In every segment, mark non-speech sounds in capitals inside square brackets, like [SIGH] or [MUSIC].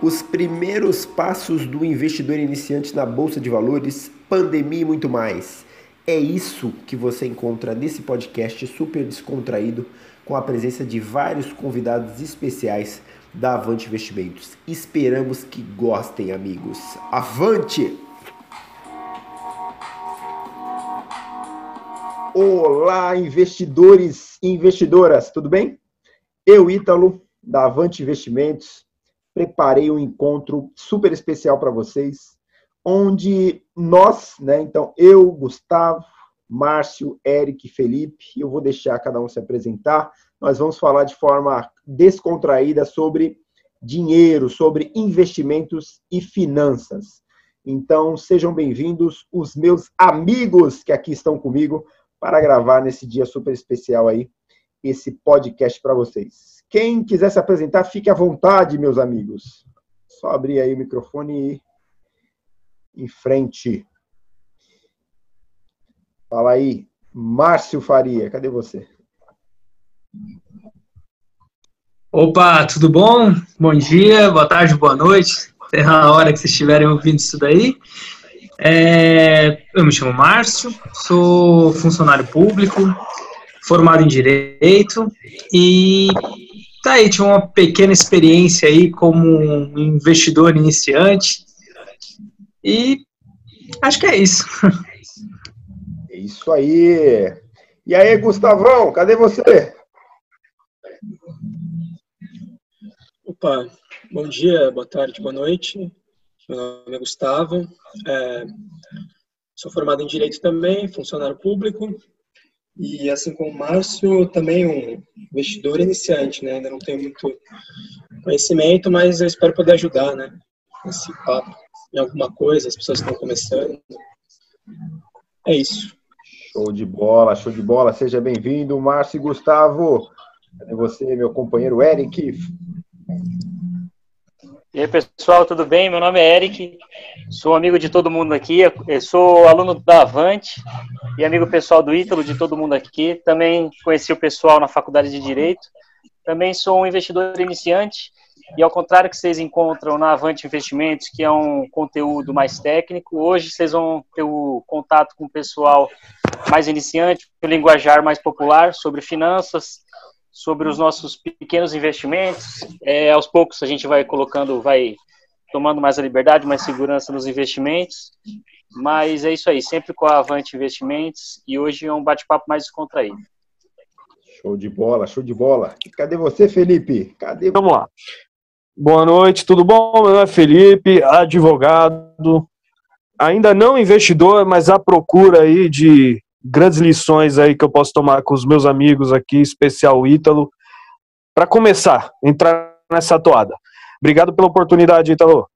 os primeiros passos do investidor iniciante na bolsa de valores, pandemia e muito mais. É isso que você encontra nesse podcast super descontraído, com a presença de vários convidados especiais da Avante Investimentos. Esperamos que gostem, amigos. Avante! Olá, investidores e investidoras, tudo bem? Eu, Ítalo, da Avante Investimentos, preparei um encontro super especial para vocês, onde nós, né, então eu, Gustavo, Márcio, Eric, Felipe, eu vou deixar cada um se apresentar. Nós vamos falar de forma descontraída sobre dinheiro, sobre investimentos e finanças. Então, sejam bem-vindos os meus amigos que aqui estão comigo para gravar nesse dia super especial aí esse podcast para vocês. Quem quiser se apresentar, fique à vontade, meus amigos. Só abrir aí o microfone e em frente. Fala aí, Márcio Faria, cadê você? Opa, tudo bom? Bom dia, boa tarde, boa noite. Até a hora que vocês estiverem ouvindo isso daí. É, eu me chamo Márcio, sou funcionário público, formado em Direito e Tá aí, tinha uma pequena experiência aí como um investidor iniciante. E acho que é isso. É isso aí. E aí, Gustavão, cadê você? Opa, bom dia, boa tarde, boa noite. Meu nome é Gustavo. É, sou formado em Direito também, funcionário público. E assim como o Márcio, também um investidor iniciante, né? Ainda não tenho muito conhecimento, mas eu espero poder ajudar, né? Nesse papo, em alguma coisa, as pessoas estão começando. É isso. Show de bola, show de bola. Seja bem-vindo, Márcio e Gustavo. Cadê você, meu companheiro Eric? E aí, pessoal, tudo bem? Meu nome é Eric, sou amigo de todo mundo aqui, sou aluno da Avante e amigo pessoal do Ítalo, de todo mundo aqui. Também conheci o pessoal na faculdade de Direito. Também sou um investidor iniciante e, ao contrário que vocês encontram na Avante Investimentos, que é um conteúdo mais técnico, hoje vocês vão ter o contato com o pessoal mais iniciante, o linguajar mais popular sobre finanças, sobre os nossos pequenos investimentos. É, aos poucos a gente vai colocando, vai tomando mais a liberdade, mais segurança nos investimentos. Mas é isso aí, sempre com a Avante Investimentos e hoje é um bate-papo mais descontraído. Show de bola, show de bola. Cadê você, Felipe? Cadê? Vamos lá. Boa noite, tudo bom? Meu nome é Felipe, advogado, ainda não investidor, mas à procura aí de grandes lições aí que eu posso tomar com os meus amigos aqui, especial Ítalo, para começar, entrar nessa toada. Obrigado pela oportunidade, Ítalo.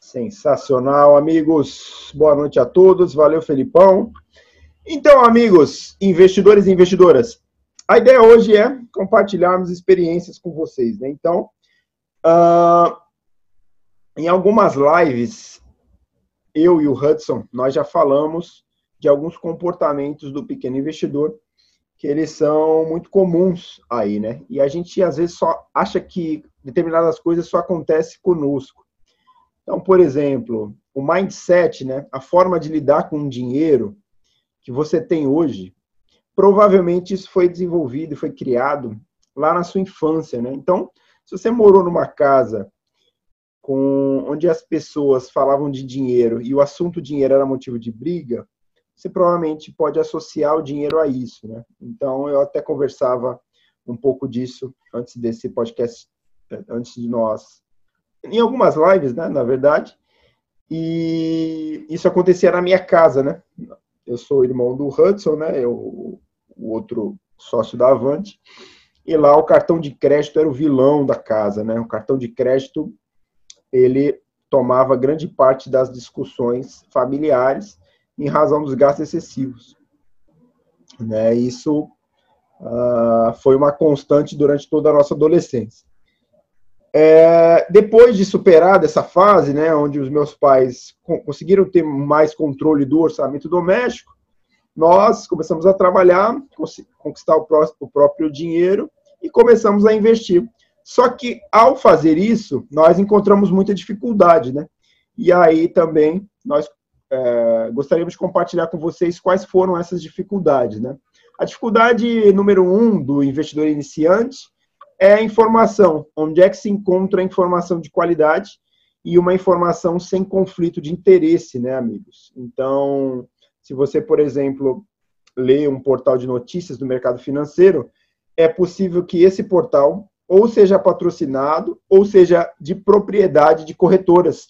Sensacional, amigos. Boa noite a todos. Valeu, Felipão. Então, amigos, investidores e investidoras, a ideia hoje é compartilharmos experiências com vocês, né? Então, uh, em algumas lives, eu e o Hudson, nós já falamos de alguns comportamentos do pequeno investidor que eles são muito comuns aí, né? E a gente às vezes só acha que determinadas coisas só acontecem conosco. Então, por exemplo, o mindset, né, a forma de lidar com o dinheiro que você tem hoje, provavelmente isso foi desenvolvido, foi criado lá na sua infância, né? Então, se você morou numa casa com onde as pessoas falavam de dinheiro e o assunto dinheiro era motivo de briga, você provavelmente pode associar o dinheiro a isso, né? Então, eu até conversava um pouco disso antes desse podcast, antes de nós em algumas lives, né, na verdade, e isso acontecia na minha casa, né? Eu sou irmão do Hudson, né? Eu, o outro sócio da Avante. E lá o cartão de crédito era o vilão da casa, né? O cartão de crédito ele tomava grande parte das discussões familiares em razão dos gastos excessivos. Né? Isso uh, foi uma constante durante toda a nossa adolescência. É, depois de superar essa fase, né, onde os meus pais conseguiram ter mais controle do orçamento doméstico, nós começamos a trabalhar, conquistar o, próprio dinheiro e começamos a investir. Só que ao fazer isso, nós encontramos muita dificuldade, né? E aí também nós é, gostaríamos de compartilhar com vocês quais foram essas dificuldades, né? A dificuldade número um do investidor iniciante é a informação. Onde é que se encontra a informação de qualidade e uma informação sem conflito de interesse, né, amigos? Então, se você, por exemplo, lê um portal de notícias do mercado financeiro, é possível que esse portal ou seja patrocinado ou seja de propriedade de corretoras.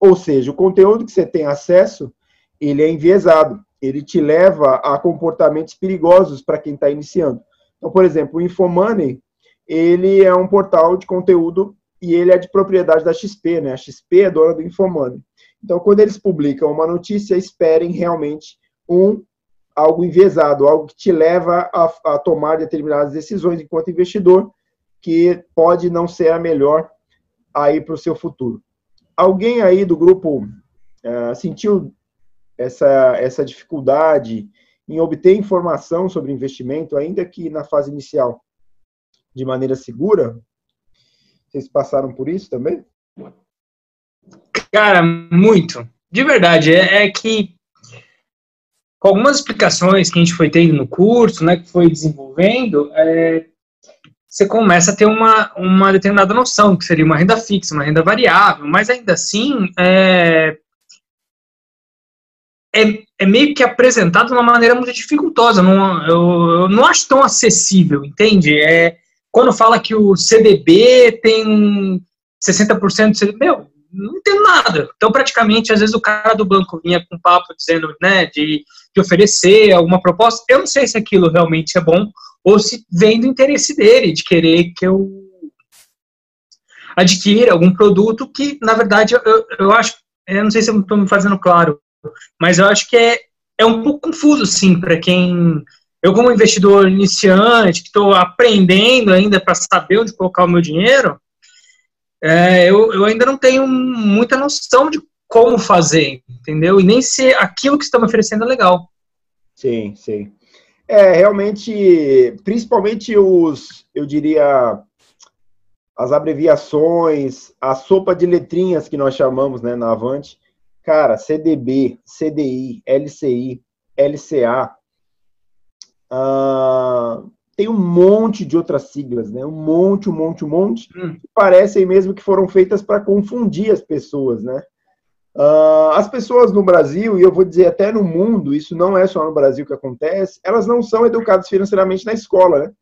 Ou seja, o conteúdo que você tem acesso, ele é enviesado. Ele te leva a comportamentos perigosos para quem está iniciando. Então, por exemplo, o Infomoney, ele é um portal de conteúdo e ele é de propriedade da XP, né? A XP é dona do Infomoney. Então, quando eles publicam uma notícia, esperem realmente um algo enviesado, algo que te leva a, a tomar determinadas decisões enquanto investidor, que pode não ser a melhor aí para o seu futuro. Alguém aí do grupo uh, sentiu essa, essa dificuldade em obter informação sobre investimento, ainda que na fase inicial, de maneira segura? Vocês passaram por isso também? Cara, muito. De verdade, é, é que com algumas explicações que a gente foi tendo no curso, né, que foi desenvolvendo, é, você começa a ter uma, uma determinada noção que seria uma renda fixa, uma renda variável, mas ainda assim é, é, é meio que apresentado de uma maneira muito dificultosa. Não, eu, eu não acho tão acessível, entende? É, quando fala que o CDB tem 60% de CDB, meu, não entendo nada. Então, praticamente, às vezes o cara do banco vinha com papo dizendo, né, de, de oferecer alguma proposta. Eu não sei se aquilo realmente é bom ou se vem do interesse dele, de querer que eu adquira algum produto que, na verdade, eu, eu acho, eu não sei se eu estou me fazendo claro, mas eu acho que é, é um pouco confuso, sim, para quem. Eu, como investidor iniciante, que estou aprendendo ainda para saber onde colocar o meu dinheiro, é, eu, eu ainda não tenho muita noção de como fazer, entendeu? E nem se aquilo que estão me oferecendo é legal. Sim, sim. É, realmente, principalmente os, eu diria, as abreviações, a sopa de letrinhas que nós chamamos, né, na Avante, cara, CDB, CDI, LCI, LCA, uh, tem um monte de outras siglas, né? Um monte, um monte, um monte, hum. que parecem mesmo que foram feitas para confundir as pessoas, né? Uh, as pessoas no Brasil, e eu vou dizer até no mundo, isso não é só no Brasil que acontece, elas não são educadas financeiramente na escola, né?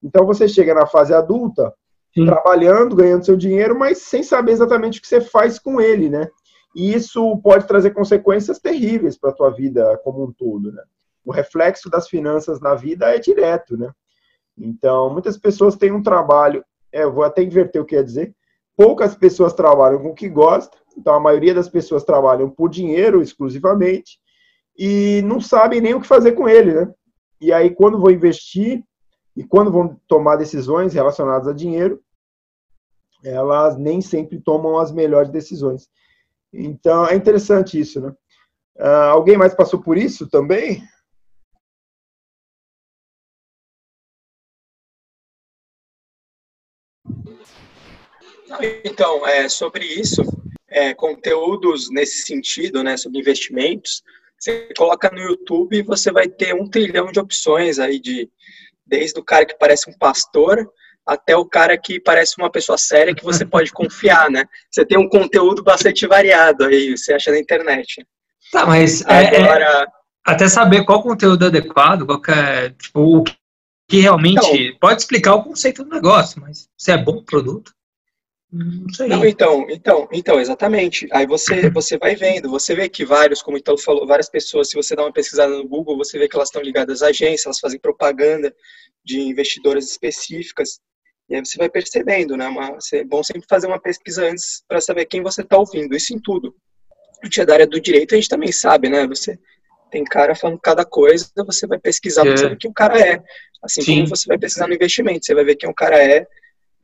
Então você chega na fase adulta, Sim. trabalhando, ganhando seu dinheiro, mas sem saber exatamente o que você faz com ele, né? E isso pode trazer consequências terríveis para a tua vida como um todo, né? O reflexo das finanças na vida é direto, né? Então, muitas pessoas têm um trabalho, é, eu vou até inverter o que ia dizer, poucas pessoas trabalham com o que gostam, então a maioria das pessoas trabalham por dinheiro exclusivamente e não sabem nem o que fazer com ele, né? E aí, quando vão investir e quando vão tomar decisões relacionadas a dinheiro, elas nem sempre tomam as melhores decisões. Então, é interessante isso, né? Uh, alguém mais passou por isso também? Então, é, sobre isso, é, conteúdos nesse sentido, né, sobre investimentos, você coloca no YouTube e você vai ter um trilhão de opções aí de desde o cara que parece um pastor até o cara que parece uma pessoa séria que você pode [LAUGHS] confiar, né? Você tem um conteúdo bastante variado aí, você acha na internet. Tá, mas é, Agora, é, até saber qual conteúdo é adequado, qual que é, tipo, o que realmente então, pode explicar o conceito do negócio, mas se é bom produto. Não sei. Não, então, então, então, exatamente. Aí você, você vai vendo, você vê que vários, como então falou, várias pessoas, se você dá uma pesquisada no Google, você vê que elas estão ligadas a agências, elas fazem propaganda de investidoras específicas. E aí você vai percebendo, né? Uma, é bom sempre fazer uma pesquisa antes para saber quem você está ouvindo, isso em tudo. A gente é da área do direito, a gente também sabe, né? Você tem cara falando cada coisa, você vai pesquisar é. para saber quem o cara é. Assim Sim. como você vai pesquisar no investimento, você vai ver quem o cara é,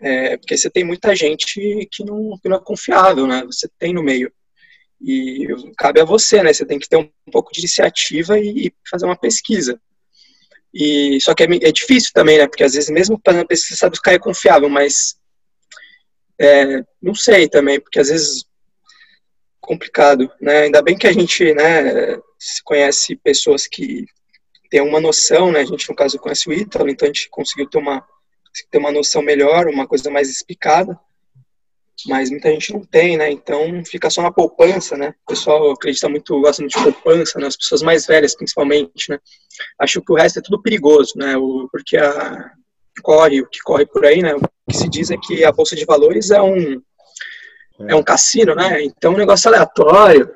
é, porque você tem muita gente que não, que não é confiável, né? Você tem no meio. E cabe a você, né? Você tem que ter um, pouco de iniciativa e, fazer uma pesquisa. E só que é, é, difícil também, né? Porque às vezes mesmo fazendo pesquisa, sabe que o cara é confiável, mas É, não sei também, porque às vezes complicado, né? Ainda bem que a gente, né, conhece pessoas que têm uma noção, né? A gente no caso conhece o Ítalo, então a gente conseguiu ter uma ter uma noção melhor, uma coisa mais explicada. Mas muita gente não tem, né? Então fica só na poupança, né? O pessoal acredita muito, gosta muito de poupança, né? As pessoas mais velhas, principalmente, né? Acho que o resto é tudo perigoso, né? O, porque a, corre, o que corre por aí, né? O que se diz é que a bolsa de valores é um é um cassino, né? Então é um negócio aleatório.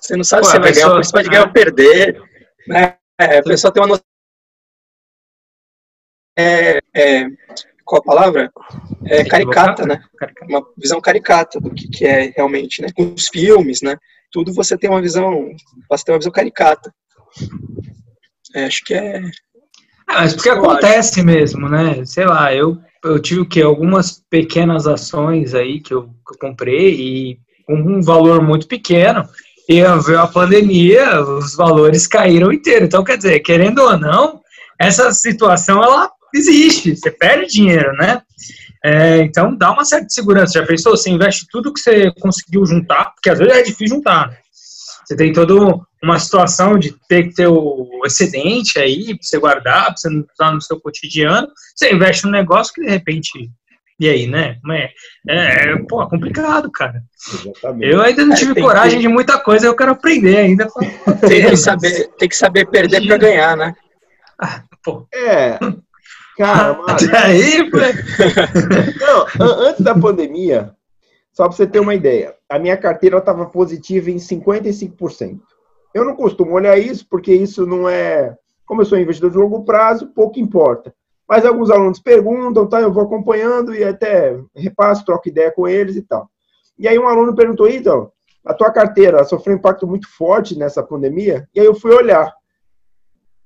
Você não sabe Pô, se vai pessoa... ganhar, você pode ganhar ou perder, né? É, a pessoa tem uma noção é, é, qual a palavra? É caricata, né? Uma visão caricata do que, que é realmente, né? Com os filmes, né? Tudo você tem uma visão, você tem uma visão caricata. É, acho que é ah, mas porque acontece mesmo, né? Sei lá, eu, eu tive o quê? Algumas pequenas ações aí que eu, que eu comprei e com um valor muito pequeno. E veio a pandemia, os valores caíram inteiro. Então, quer dizer, querendo ou não, essa situação ela existe. Você perde dinheiro, né? É, então, dá uma certa segurança. Já pensou? Você investe tudo que você conseguiu juntar, porque às vezes é difícil juntar. Né? Você tem toda uma situação de ter que ter o excedente aí, para você guardar, para você não usar no seu cotidiano. Você investe num negócio que de repente. E aí, né? É, é, é pô, é complicado, cara. Exatamente. Eu ainda não é, tive é, coragem que... de muita coisa, eu quero aprender ainda. tem, que saber, tem que saber perder para ganhar, né? Ah, pô. É. Cara, [LAUGHS] mas... aí, Não, antes da pandemia, só para você ter uma ideia, a minha carteira estava positiva em 55%. Eu não costumo olhar isso, porque isso não é. Como eu sou investidor de longo prazo, pouco importa. Mas alguns alunos perguntam, tá, eu vou acompanhando e até repasso, troco ideia com eles e tal. E aí um aluno perguntou, então, a tua carteira sofreu um impacto muito forte nessa pandemia? E aí eu fui olhar.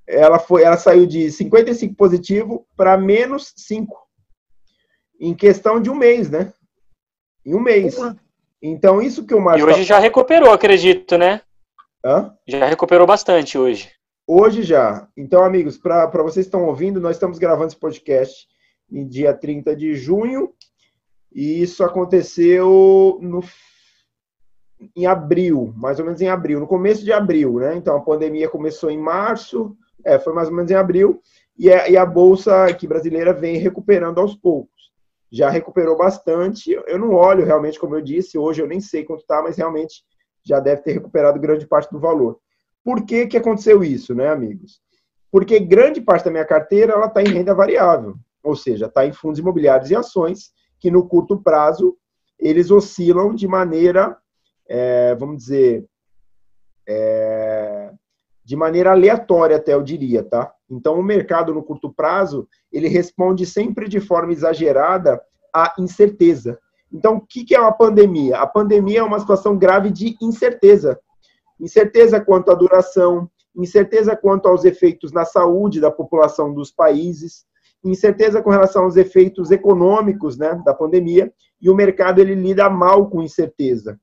Ela, foi, ela saiu de 55 positivo para menos 5 em questão de um mês, né? Em um mês. Então, isso que o Márcio. E hoje tá... já recuperou, acredito, né? Hã? Já recuperou bastante hoje. Hoje já. Então, amigos, para vocês que estão ouvindo, nós estamos gravando esse podcast em dia 30 de junho. E isso aconteceu no, em abril, mais ou menos em abril, no começo de abril, né? Então a pandemia começou em março, é, foi mais ou menos em abril, e a, e a bolsa aqui brasileira vem recuperando aos poucos já recuperou bastante. Eu não olho realmente, como eu disse, hoje eu nem sei quanto está, mas realmente já deve ter recuperado grande parte do valor. Por que, que aconteceu isso, né, amigos? Porque grande parte da minha carteira ela está em renda variável, ou seja, está em fundos imobiliários e ações, que no curto prazo eles oscilam de maneira, é, vamos dizer, é, de maneira aleatória até eu diria, tá? Então o mercado no curto prazo ele responde sempre de forma exagerada à incerteza. Então o que é uma pandemia? A pandemia é uma situação grave de incerteza, incerteza quanto à duração, incerteza quanto aos efeitos na saúde da população dos países, incerteza com relação aos efeitos econômicos, né, da pandemia. E o mercado ele lida mal com incerteza.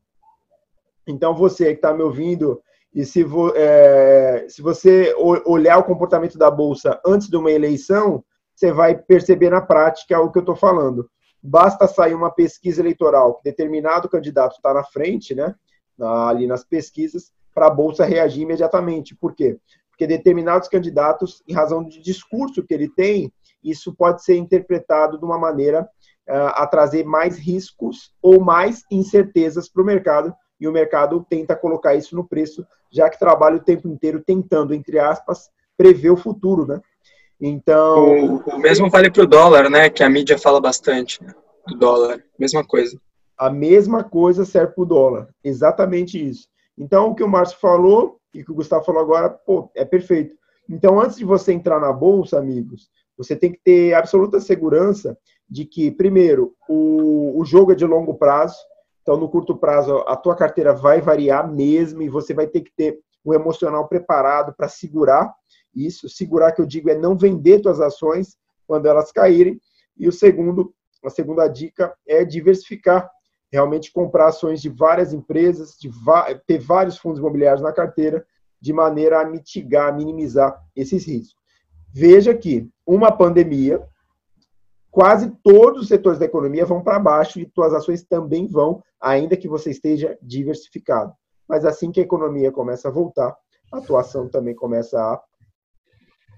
Então você que está me ouvindo e se, vo, é, se você olhar o comportamento da Bolsa antes de uma eleição, você vai perceber na prática o que eu estou falando. Basta sair uma pesquisa eleitoral que determinado candidato está na frente, né, ali nas pesquisas, para a Bolsa reagir imediatamente. Por quê? Porque determinados candidatos, em razão do discurso que ele tem, isso pode ser interpretado de uma maneira uh, a trazer mais riscos ou mais incertezas para o mercado, e o mercado tenta colocar isso no preço, já que trabalha o tempo inteiro tentando, entre aspas, prever o futuro, né? Então. O, o mesmo vale para o dólar, né? Que a mídia fala bastante né? do dólar. Mesma coisa. A mesma coisa serve para o dólar. Exatamente isso. Então, o que o Márcio falou e que o Gustavo falou agora, pô, é perfeito. Então, antes de você entrar na bolsa, amigos, você tem que ter absoluta segurança de que, primeiro, o, o jogo é de longo prazo. Então, no curto prazo, a tua carteira vai variar mesmo e você vai ter que ter um emocional preparado para segurar isso. Segurar, que eu digo, é não vender tuas ações quando elas caírem. E o segundo, a segunda dica é diversificar. Realmente comprar ações de várias empresas, de ter vários fundos imobiliários na carteira, de maneira a mitigar, minimizar esses riscos. Veja que uma pandemia quase todos os setores da economia vão para baixo e suas ações também vão, ainda que você esteja diversificado. Mas assim que a economia começa a voltar, a atuação também começa a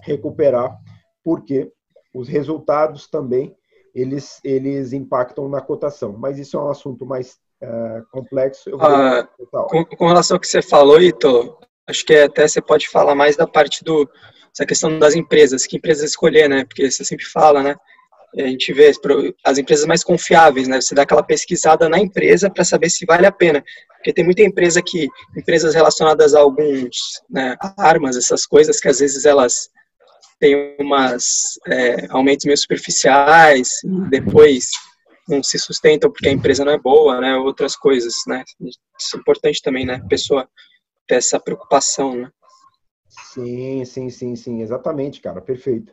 recuperar, porque os resultados também eles, eles impactam na cotação. Mas isso é um assunto mais uh, complexo. Ah, com, com, relação ao que você falou, Ito, acho que até você pode falar mais da parte do essa questão das empresas, que empresas escolher, né? Porque você sempre fala, né? A gente vê as empresas mais confiáveis, né? Você dá aquela pesquisada na empresa para saber se vale a pena. Porque tem muita empresa que, empresas relacionadas a alguns, né, armas, essas coisas que às vezes elas têm umas é, aumentos meio superficiais, depois não se sustentam porque a empresa não é boa, né? Outras coisas, né? Isso é importante também, né? A pessoa ter essa preocupação, né? Sim, sim, sim, sim, exatamente, cara, perfeito.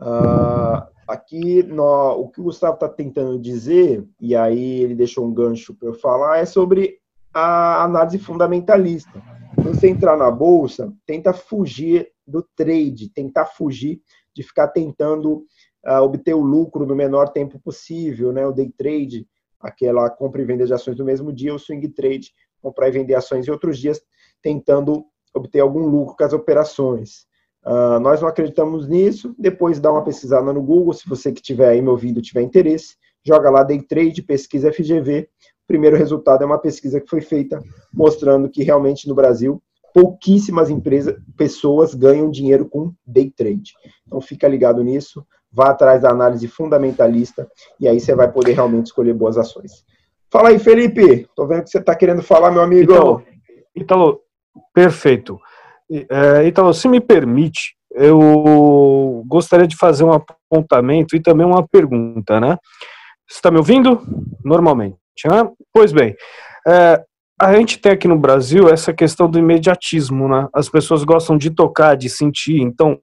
Uh, aqui, no, o que o Gustavo está tentando dizer, e aí ele deixou um gancho para eu falar, é sobre a análise fundamentalista. Quando você entrar na bolsa, tenta fugir do trade, tentar fugir de ficar tentando uh, obter o lucro no menor tempo possível, né? O day trade, aquela compra e venda de ações no mesmo dia, o swing trade, comprar e vender ações em outros dias, tentando obter algum lucro com as operações. Uh, nós não acreditamos nisso. Depois dá uma pesquisada no Google, se você que tiver aí me ouvindo tiver interesse, joga lá Day Trade, pesquisa FGV. O primeiro resultado é uma pesquisa que foi feita mostrando que realmente no Brasil pouquíssimas empresas, pessoas ganham dinheiro com day trade. Então fica ligado nisso, vá atrás da análise fundamentalista e aí você vai poder realmente escolher boas ações. Fala aí, Felipe. Tô vendo que você está querendo falar, meu amigo. Então, Italo, perfeito. É, então, se me permite, eu gostaria de fazer um apontamento e também uma pergunta, né? Você está me ouvindo? Normalmente. Né? Pois bem, é, a gente tem aqui no Brasil essa questão do imediatismo, né? As pessoas gostam de tocar, de sentir, então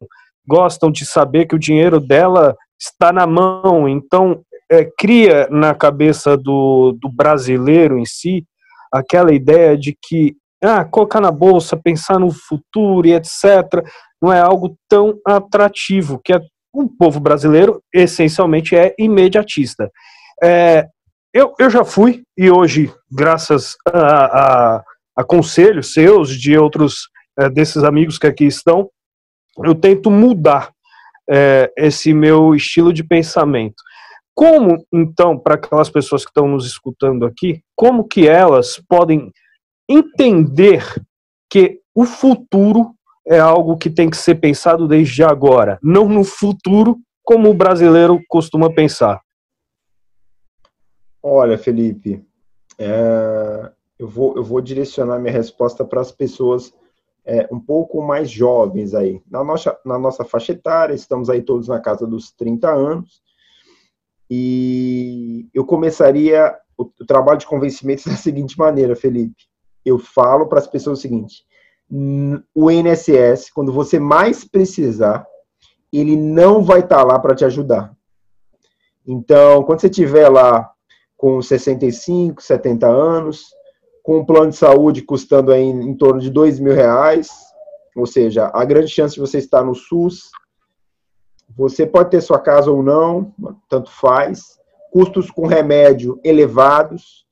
gostam de saber que o dinheiro dela está na mão, então é, cria na cabeça do, do brasileiro em si aquela ideia de que ah, colocar na bolsa, pensar no futuro e etc., não é algo tão atrativo, que é, o povo brasileiro essencialmente é imediatista. É, eu, eu já fui, e hoje, graças a, a, a conselhos seus, de outros é, desses amigos que aqui estão, eu tento mudar é, esse meu estilo de pensamento. Como, então, para aquelas pessoas que estão nos escutando aqui, como que elas podem entender que o futuro é algo que tem que ser pensado desde agora, não no futuro como o brasileiro costuma pensar. Olha, Felipe, é, eu, vou, eu vou direcionar minha resposta para as pessoas é, um pouco mais jovens aí. Na nossa, na nossa faixa etária, estamos aí todos na casa dos 30 anos, e eu começaria o, o trabalho de convencimento [LAUGHS] da seguinte maneira, Felipe eu falo para as pessoas o seguinte: o INSS, quando você mais precisar, ele não vai estar tá lá para te ajudar. Então, quando você tiver lá com 65, 70 anos, com um plano de saúde custando aí em torno de dois mil reais, ou seja, a grande chance de você estar no SUS, você pode ter sua casa ou não, tanto faz, custos com remédio elevados,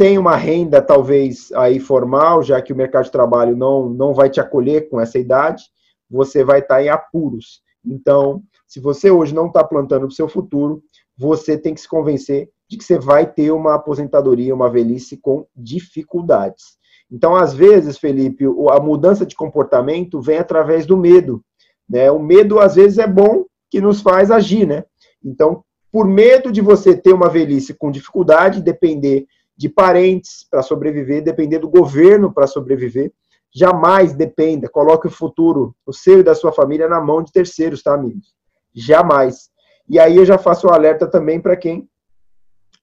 sem uma renda talvez aí formal, já que o mercado de trabalho não, não vai te acolher com essa idade, você vai estar em apuros. Então, se você hoje não está plantando para o seu futuro, você tem que se convencer de que você vai ter uma aposentadoria, uma velhice com dificuldades. Então, às vezes, Felipe, a mudança de comportamento vem através do medo. Né? O medo, às vezes, é bom que nos faz agir, né? Então, por medo de você ter uma velhice com dificuldade, depender de parentes para sobreviver, depender do governo para sobreviver. Jamais dependa, coloque o futuro, o seu da sua família na mão de terceiros, tá, amigos? Jamais. E aí eu já faço o um alerta também para quem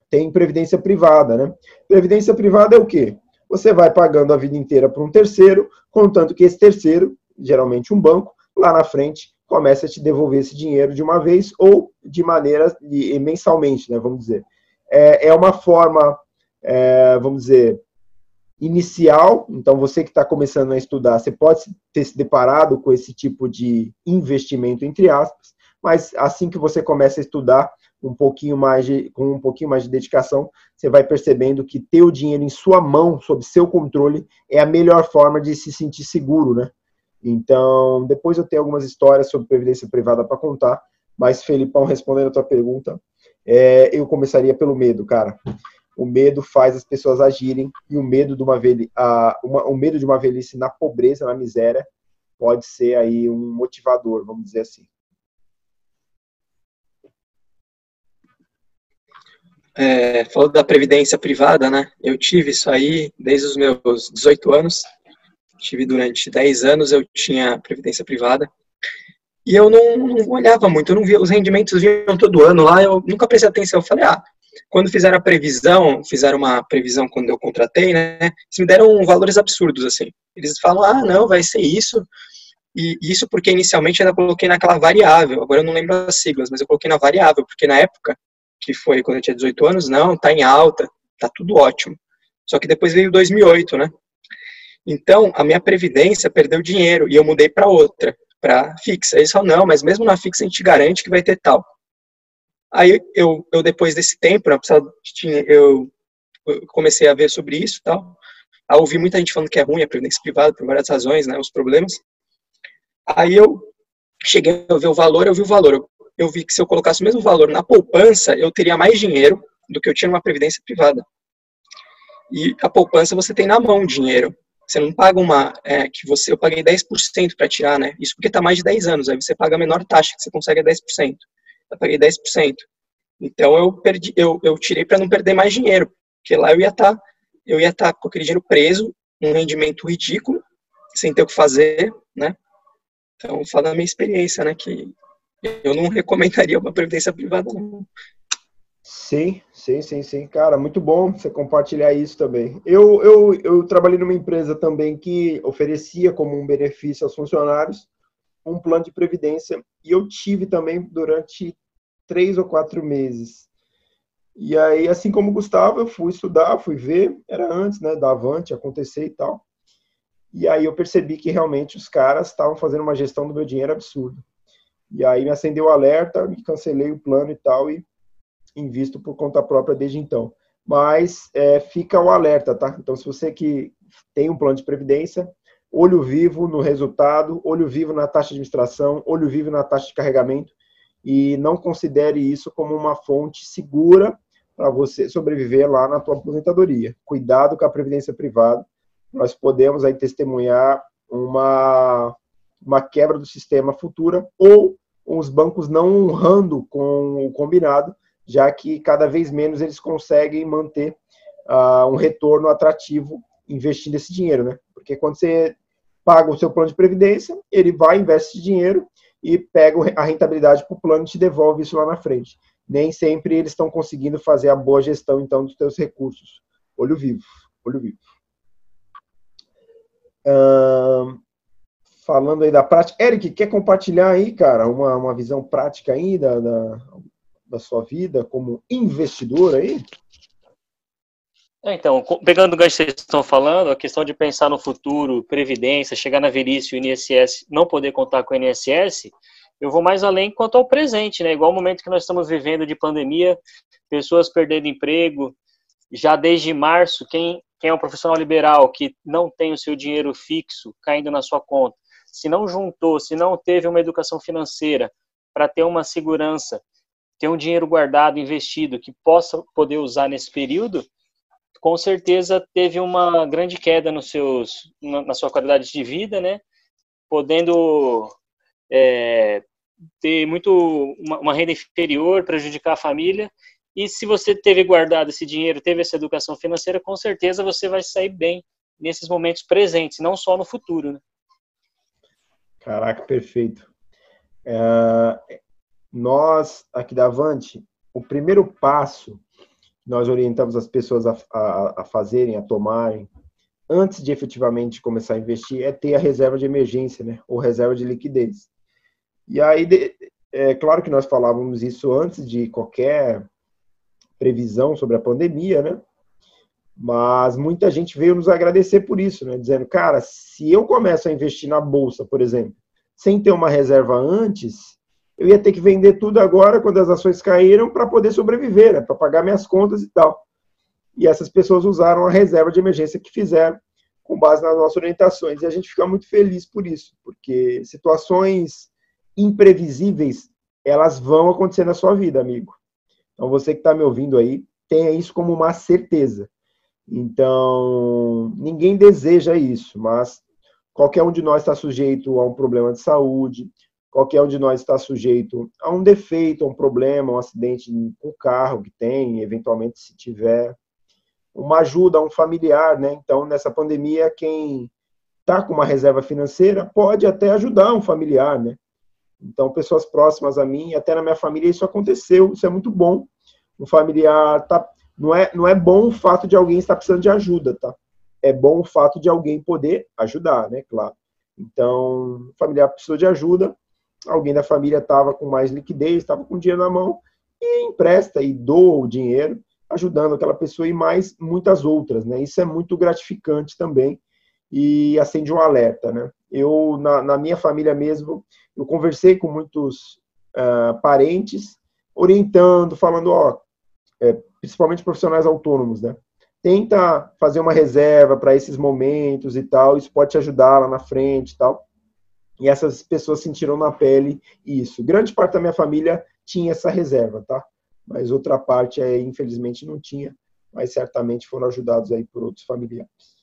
tem previdência privada, né? Previdência privada é o quê? Você vai pagando a vida inteira para um terceiro, contanto que esse terceiro, geralmente um banco, lá na frente começa a te devolver esse dinheiro de uma vez ou de maneira mensalmente, né? Vamos dizer. É, é uma forma é, vamos dizer, inicial. Então, você que está começando a estudar, você pode ter se deparado com esse tipo de investimento, entre aspas, mas assim que você começa a estudar um pouquinho mais de, com um pouquinho mais de dedicação, você vai percebendo que ter o dinheiro em sua mão, sob seu controle, é a melhor forma de se sentir seguro, né? Então, depois eu tenho algumas histórias sobre previdência privada para contar, mas Felipão, respondendo a tua pergunta, é, eu começaria pelo medo, cara. O medo faz as pessoas agirem e o medo de uma, velhice, uma, o medo de uma velhice na pobreza, na miséria, pode ser aí um motivador, vamos dizer assim. É, falou da previdência privada, né? Eu tive isso aí desde os meus 18 anos. Tive durante 10 anos, eu tinha previdência privada. E eu não, não, olhava muito, eu não via, os rendimentos vinham todo ano lá, eu nunca prestei atenção. Eu falei, ah, quando fizeram a previsão, fizeram uma previsão quando eu contratei, né? Eles me deram valores absurdos, assim. Eles falam, ah, não, vai ser isso. E isso porque inicialmente eu ainda coloquei naquela variável, agora eu não lembro as siglas, mas eu coloquei na variável, porque na época que foi quando eu tinha 18 anos, não, tá em alta, tá tudo ótimo. Só que depois veio 2008, né? Então, a minha previdência perdeu dinheiro e eu mudei para outra, para fixa. Eles falam, não, mas mesmo na fixa a gente garante que vai ter tal. Aí eu, eu depois desse tempo, né, eu, eu comecei a ver sobre isso tal. Aí ouvi muita gente falando que é ruim a previdência privada por várias razões, né, os problemas. Aí eu cheguei a ver o valor, eu vi o valor. Eu eu vi que se eu colocasse o mesmo valor na poupança, eu teria mais dinheiro do que eu tinha numa previdência privada. E a poupança você tem na mão dinheiro. Você não paga uma. É, que você, eu paguei 10% para tirar, né? Isso porque está mais de 10 anos. Aí você paga a menor taxa que você consegue é 10%. Eu paguei 10%. Então eu perdi, eu, eu tirei para não perder mais dinheiro. Porque lá eu ia estar tá, eu ia estar tá com aquele dinheiro preso, um rendimento ridículo, sem ter o que fazer, né? Então, falo da minha experiência, né? Que eu não recomendaria uma previdência privada, não. Sim, sim, sim, sim. Cara, muito bom você compartilhar isso também. Eu, eu, eu trabalhei numa empresa também que oferecia como um benefício aos funcionários um plano de previdência e eu tive também durante três ou quatro meses. E aí, assim como o Gustavo, eu fui estudar, fui ver, era antes, né, da Avante acontecer e tal. E aí eu percebi que realmente os caras estavam fazendo uma gestão do meu dinheiro absurda. E aí me acendeu o alerta, me cancelei o plano e tal, e invisto por conta própria desde então. Mas é, fica o alerta, tá? Então, se você que tem um plano de previdência, olho vivo no resultado, olho vivo na taxa de administração, olho vivo na taxa de carregamento, e não considere isso como uma fonte segura para você sobreviver lá na tua aposentadoria. Cuidado com a previdência privada. Nós podemos aí testemunhar uma uma quebra do sistema futura ou os bancos não honrando com o combinado, já que cada vez menos eles conseguem manter uh, um retorno atrativo investindo esse dinheiro, né? Porque quando você paga o seu plano de previdência, ele vai, investe esse dinheiro e pega a rentabilidade para o plano e te devolve isso lá na frente. Nem sempre eles estão conseguindo fazer a boa gestão, então, dos seus recursos. Olho vivo, olho vivo. Uh, falando aí da prática. Eric, quer compartilhar aí, cara, uma, uma visão prática aí da, da, da sua vida como investidor aí? É, então, pegando o gancho que vocês estão falando, a questão de pensar no futuro, previdência, chegar na velhice e o INSS, não poder contar com o INSS, eu vou mais além quanto ao presente, né? Igual o momento que nós estamos vivendo de pandemia, pessoas perdendo emprego, já desde março, quem, quem é um profissional liberal que não tem o seu dinheiro fixo caindo na sua conta, se não juntou, se não teve uma educação financeira para ter uma segurança, ter um dinheiro guardado, investido, que possa poder usar nesse período, com certeza teve uma grande queda nos seus, na sua qualidade de vida, né? Podendo é, ter muito uma, uma, renda inferior, prejudicar a família. E se você teve guardado esse dinheiro, teve essa educação financeira, com certeza você vai sair bem nesses momentos presentes, não só no futuro. Né? Caraca, perfeito. É, nós, aqui da Avante, o primeiro passo nós orientamos as pessoas a, a, a fazerem, a tomarem, antes de efetivamente começar a investir, é ter a reserva de emergência, né? Ou reserva de liquidez. E aí, é claro que nós falávamos isso antes de qualquer previsão sobre a pandemia, né? Mas muita gente veio nos agradecer por isso, né? Dizendo, cara, se eu começo a investir na bolsa, por exemplo, sem ter uma reserva antes, eu ia ter que vender tudo agora, quando as ações caíram, para poder sobreviver, né, para pagar minhas contas e tal. E essas pessoas usaram a reserva de emergência que fizeram, com base nas nossas orientações. E a gente fica muito feliz por isso, porque situações imprevisíveis, elas vão acontecer na sua vida, amigo. Então, você que está me ouvindo aí, tenha isso como uma certeza. Então, ninguém deseja isso, mas qualquer um de nós está sujeito a um problema de saúde, qualquer um de nós está sujeito a um defeito, a um problema, um acidente com o carro que tem, eventualmente se tiver, uma ajuda a um familiar, né? Então, nessa pandemia, quem está com uma reserva financeira pode até ajudar um familiar, né? Então, pessoas próximas a mim, até na minha família, isso aconteceu, isso é muito bom. Um familiar tá, não é, não é bom o fato de alguém estar precisando de ajuda, tá? É bom o fato de alguém poder ajudar, né? Claro. Então, o familiar precisou de ajuda, alguém da família estava com mais liquidez, estava com dinheiro na mão, e empresta e doa o dinheiro, ajudando aquela pessoa e mais muitas outras, né? Isso é muito gratificante também e acende um alerta, né? Eu, na, na minha família mesmo, eu conversei com muitos uh, parentes, orientando, falando, ó, é, principalmente profissionais autônomos, né? Tenta fazer uma reserva para esses momentos e tal, isso pode te ajudar lá na frente e tal. E essas pessoas sentiram na pele isso. Grande parte da minha família tinha essa reserva, tá? Mas outra parte, é, infelizmente, não tinha, mas certamente foram ajudados aí por outros familiares.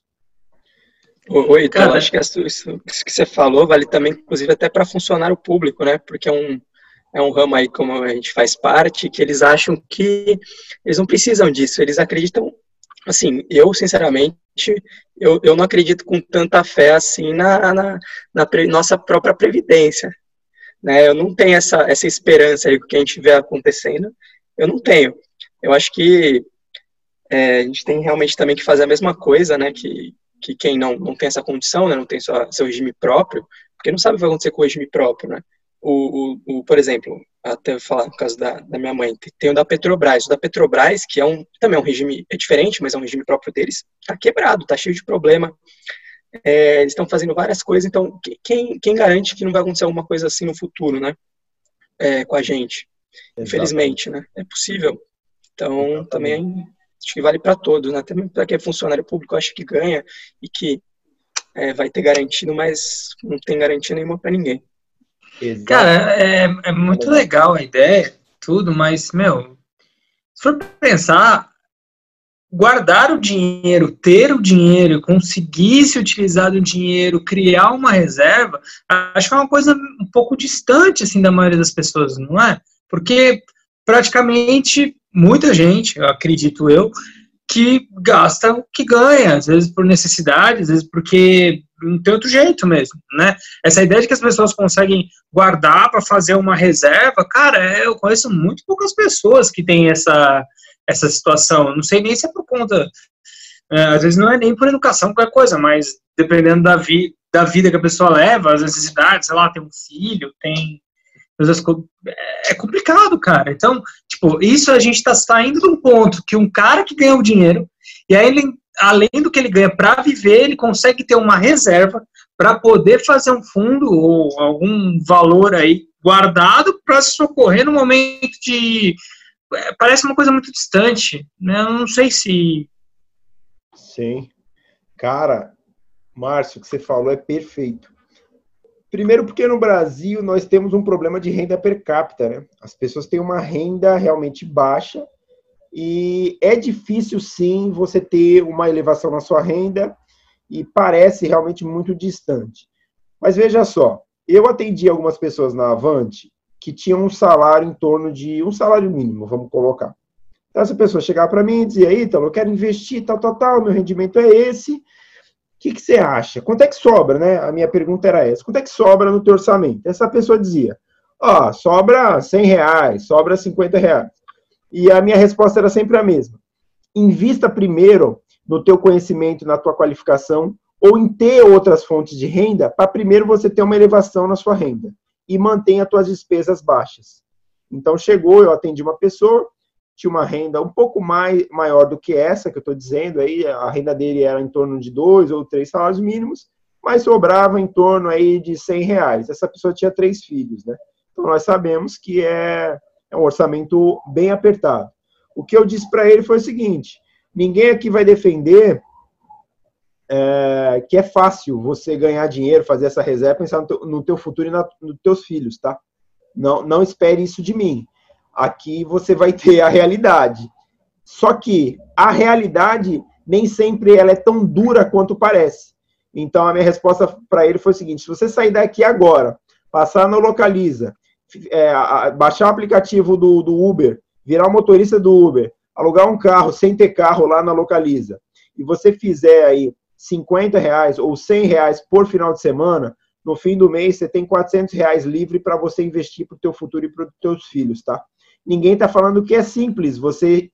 Oi, então, acho que isso, isso que você falou vale também, inclusive, até para funcionário público, né? Porque é um, é um ramo aí como a gente faz parte, que eles acham que eles não precisam disso, eles acreditam, assim, eu sinceramente, eu, eu não acredito com tanta fé assim na, na, na pre, nossa própria previdência, né, eu não tenho essa, essa esperança aí que a gente vê acontecendo, eu não tenho, eu acho que é, a gente tem realmente também que fazer a mesma coisa, né, que, que quem não, não tem essa condição, né, não tem sua, seu regime próprio, porque não sabe o que vai acontecer com o regime próprio, né, o, o, o, por exemplo, até falar no caso da, da minha mãe, tem o da Petrobras. O da Petrobras, que é um, também é um regime é diferente, mas é um regime próprio deles, está quebrado, está cheio de problema. É, eles estão fazendo várias coisas, então quem, quem garante que não vai acontecer alguma coisa assim no futuro, né? É, com a gente. Infelizmente, né? É possível. Então, também acho que vale para todos, né? Também para quem é funcionário público, acho que ganha e que é, vai ter garantido, mas não tem garantia nenhuma para ninguém. Exato. Cara, é, é muito legal a ideia, tudo, mas, meu, se for pensar, guardar o dinheiro, ter o dinheiro, conseguir se utilizar do dinheiro, criar uma reserva, acho que é uma coisa um pouco distante, assim, da maioria das pessoas, não é? Porque praticamente muita gente, eu acredito eu, que gasta o que ganha, às vezes por necessidade, às vezes porque não tem outro jeito mesmo, né? Essa ideia de que as pessoas conseguem guardar para fazer uma reserva, cara, eu conheço muito poucas pessoas que têm essa, essa situação. Não sei nem se é por conta, é, às vezes não é nem por educação, qualquer coisa, mas dependendo da, vi, da vida que a pessoa leva, as necessidades, sei lá, tem um filho, tem é complicado, cara. Então, tipo, isso a gente está saindo de um ponto que um cara que ganha o dinheiro, e aí ele, além do que ele ganha para viver, ele consegue ter uma reserva para poder fazer um fundo ou algum valor aí guardado para socorrer no momento de. É, parece uma coisa muito distante, né? Eu não sei se. Sim. Cara, Márcio, o que você falou é perfeito. Primeiro, porque no Brasil nós temos um problema de renda per capita, né? As pessoas têm uma renda realmente baixa e é difícil, sim, você ter uma elevação na sua renda e parece realmente muito distante. Mas veja só, eu atendi algumas pessoas na Avante que tinham um salário em torno de um salário mínimo, vamos colocar. Então, essa pessoa chegava para mim e dizia: Ítalo, eu quero investir, tal, tal, tal, meu rendimento é esse que, que você acha? Quanto é que sobra, né? A minha pergunta era essa. Quanto é que sobra no teu orçamento? Essa pessoa dizia, ó, oh, sobra 100 reais, sobra 50 reais. E a minha resposta era sempre a mesma. Invista primeiro no teu conhecimento, na tua qualificação, ou em ter outras fontes de renda, para primeiro você ter uma elevação na sua renda e mantenha as tuas despesas baixas. Então chegou, eu atendi uma pessoa, tinha uma renda um pouco mais, maior do que essa que eu estou dizendo, aí a renda dele era em torno de dois ou três salários mínimos, mas sobrava em torno aí de 100 reais. Essa pessoa tinha três filhos, né? Então nós sabemos que é, é um orçamento bem apertado. O que eu disse para ele foi o seguinte: ninguém aqui vai defender é, que é fácil você ganhar dinheiro, fazer essa reserva, pensar no teu, no teu futuro e na, nos teus filhos, tá? Não, não espere isso de mim. Aqui você vai [LAUGHS] ter a realidade. Só que a realidade nem sempre ela é tão dura quanto parece. Então a minha resposta para ele foi o seguinte: se você sair daqui agora, passar no Localiza, é, baixar o aplicativo do, do Uber, virar o motorista do Uber, alugar um carro sem ter carro lá na Localiza, e você fizer aí 50 reais ou 100 reais por final de semana, no fim do mês você tem 400 reais livre para você investir para o teu futuro e para os teus filhos, tá? Ninguém está falando que é simples você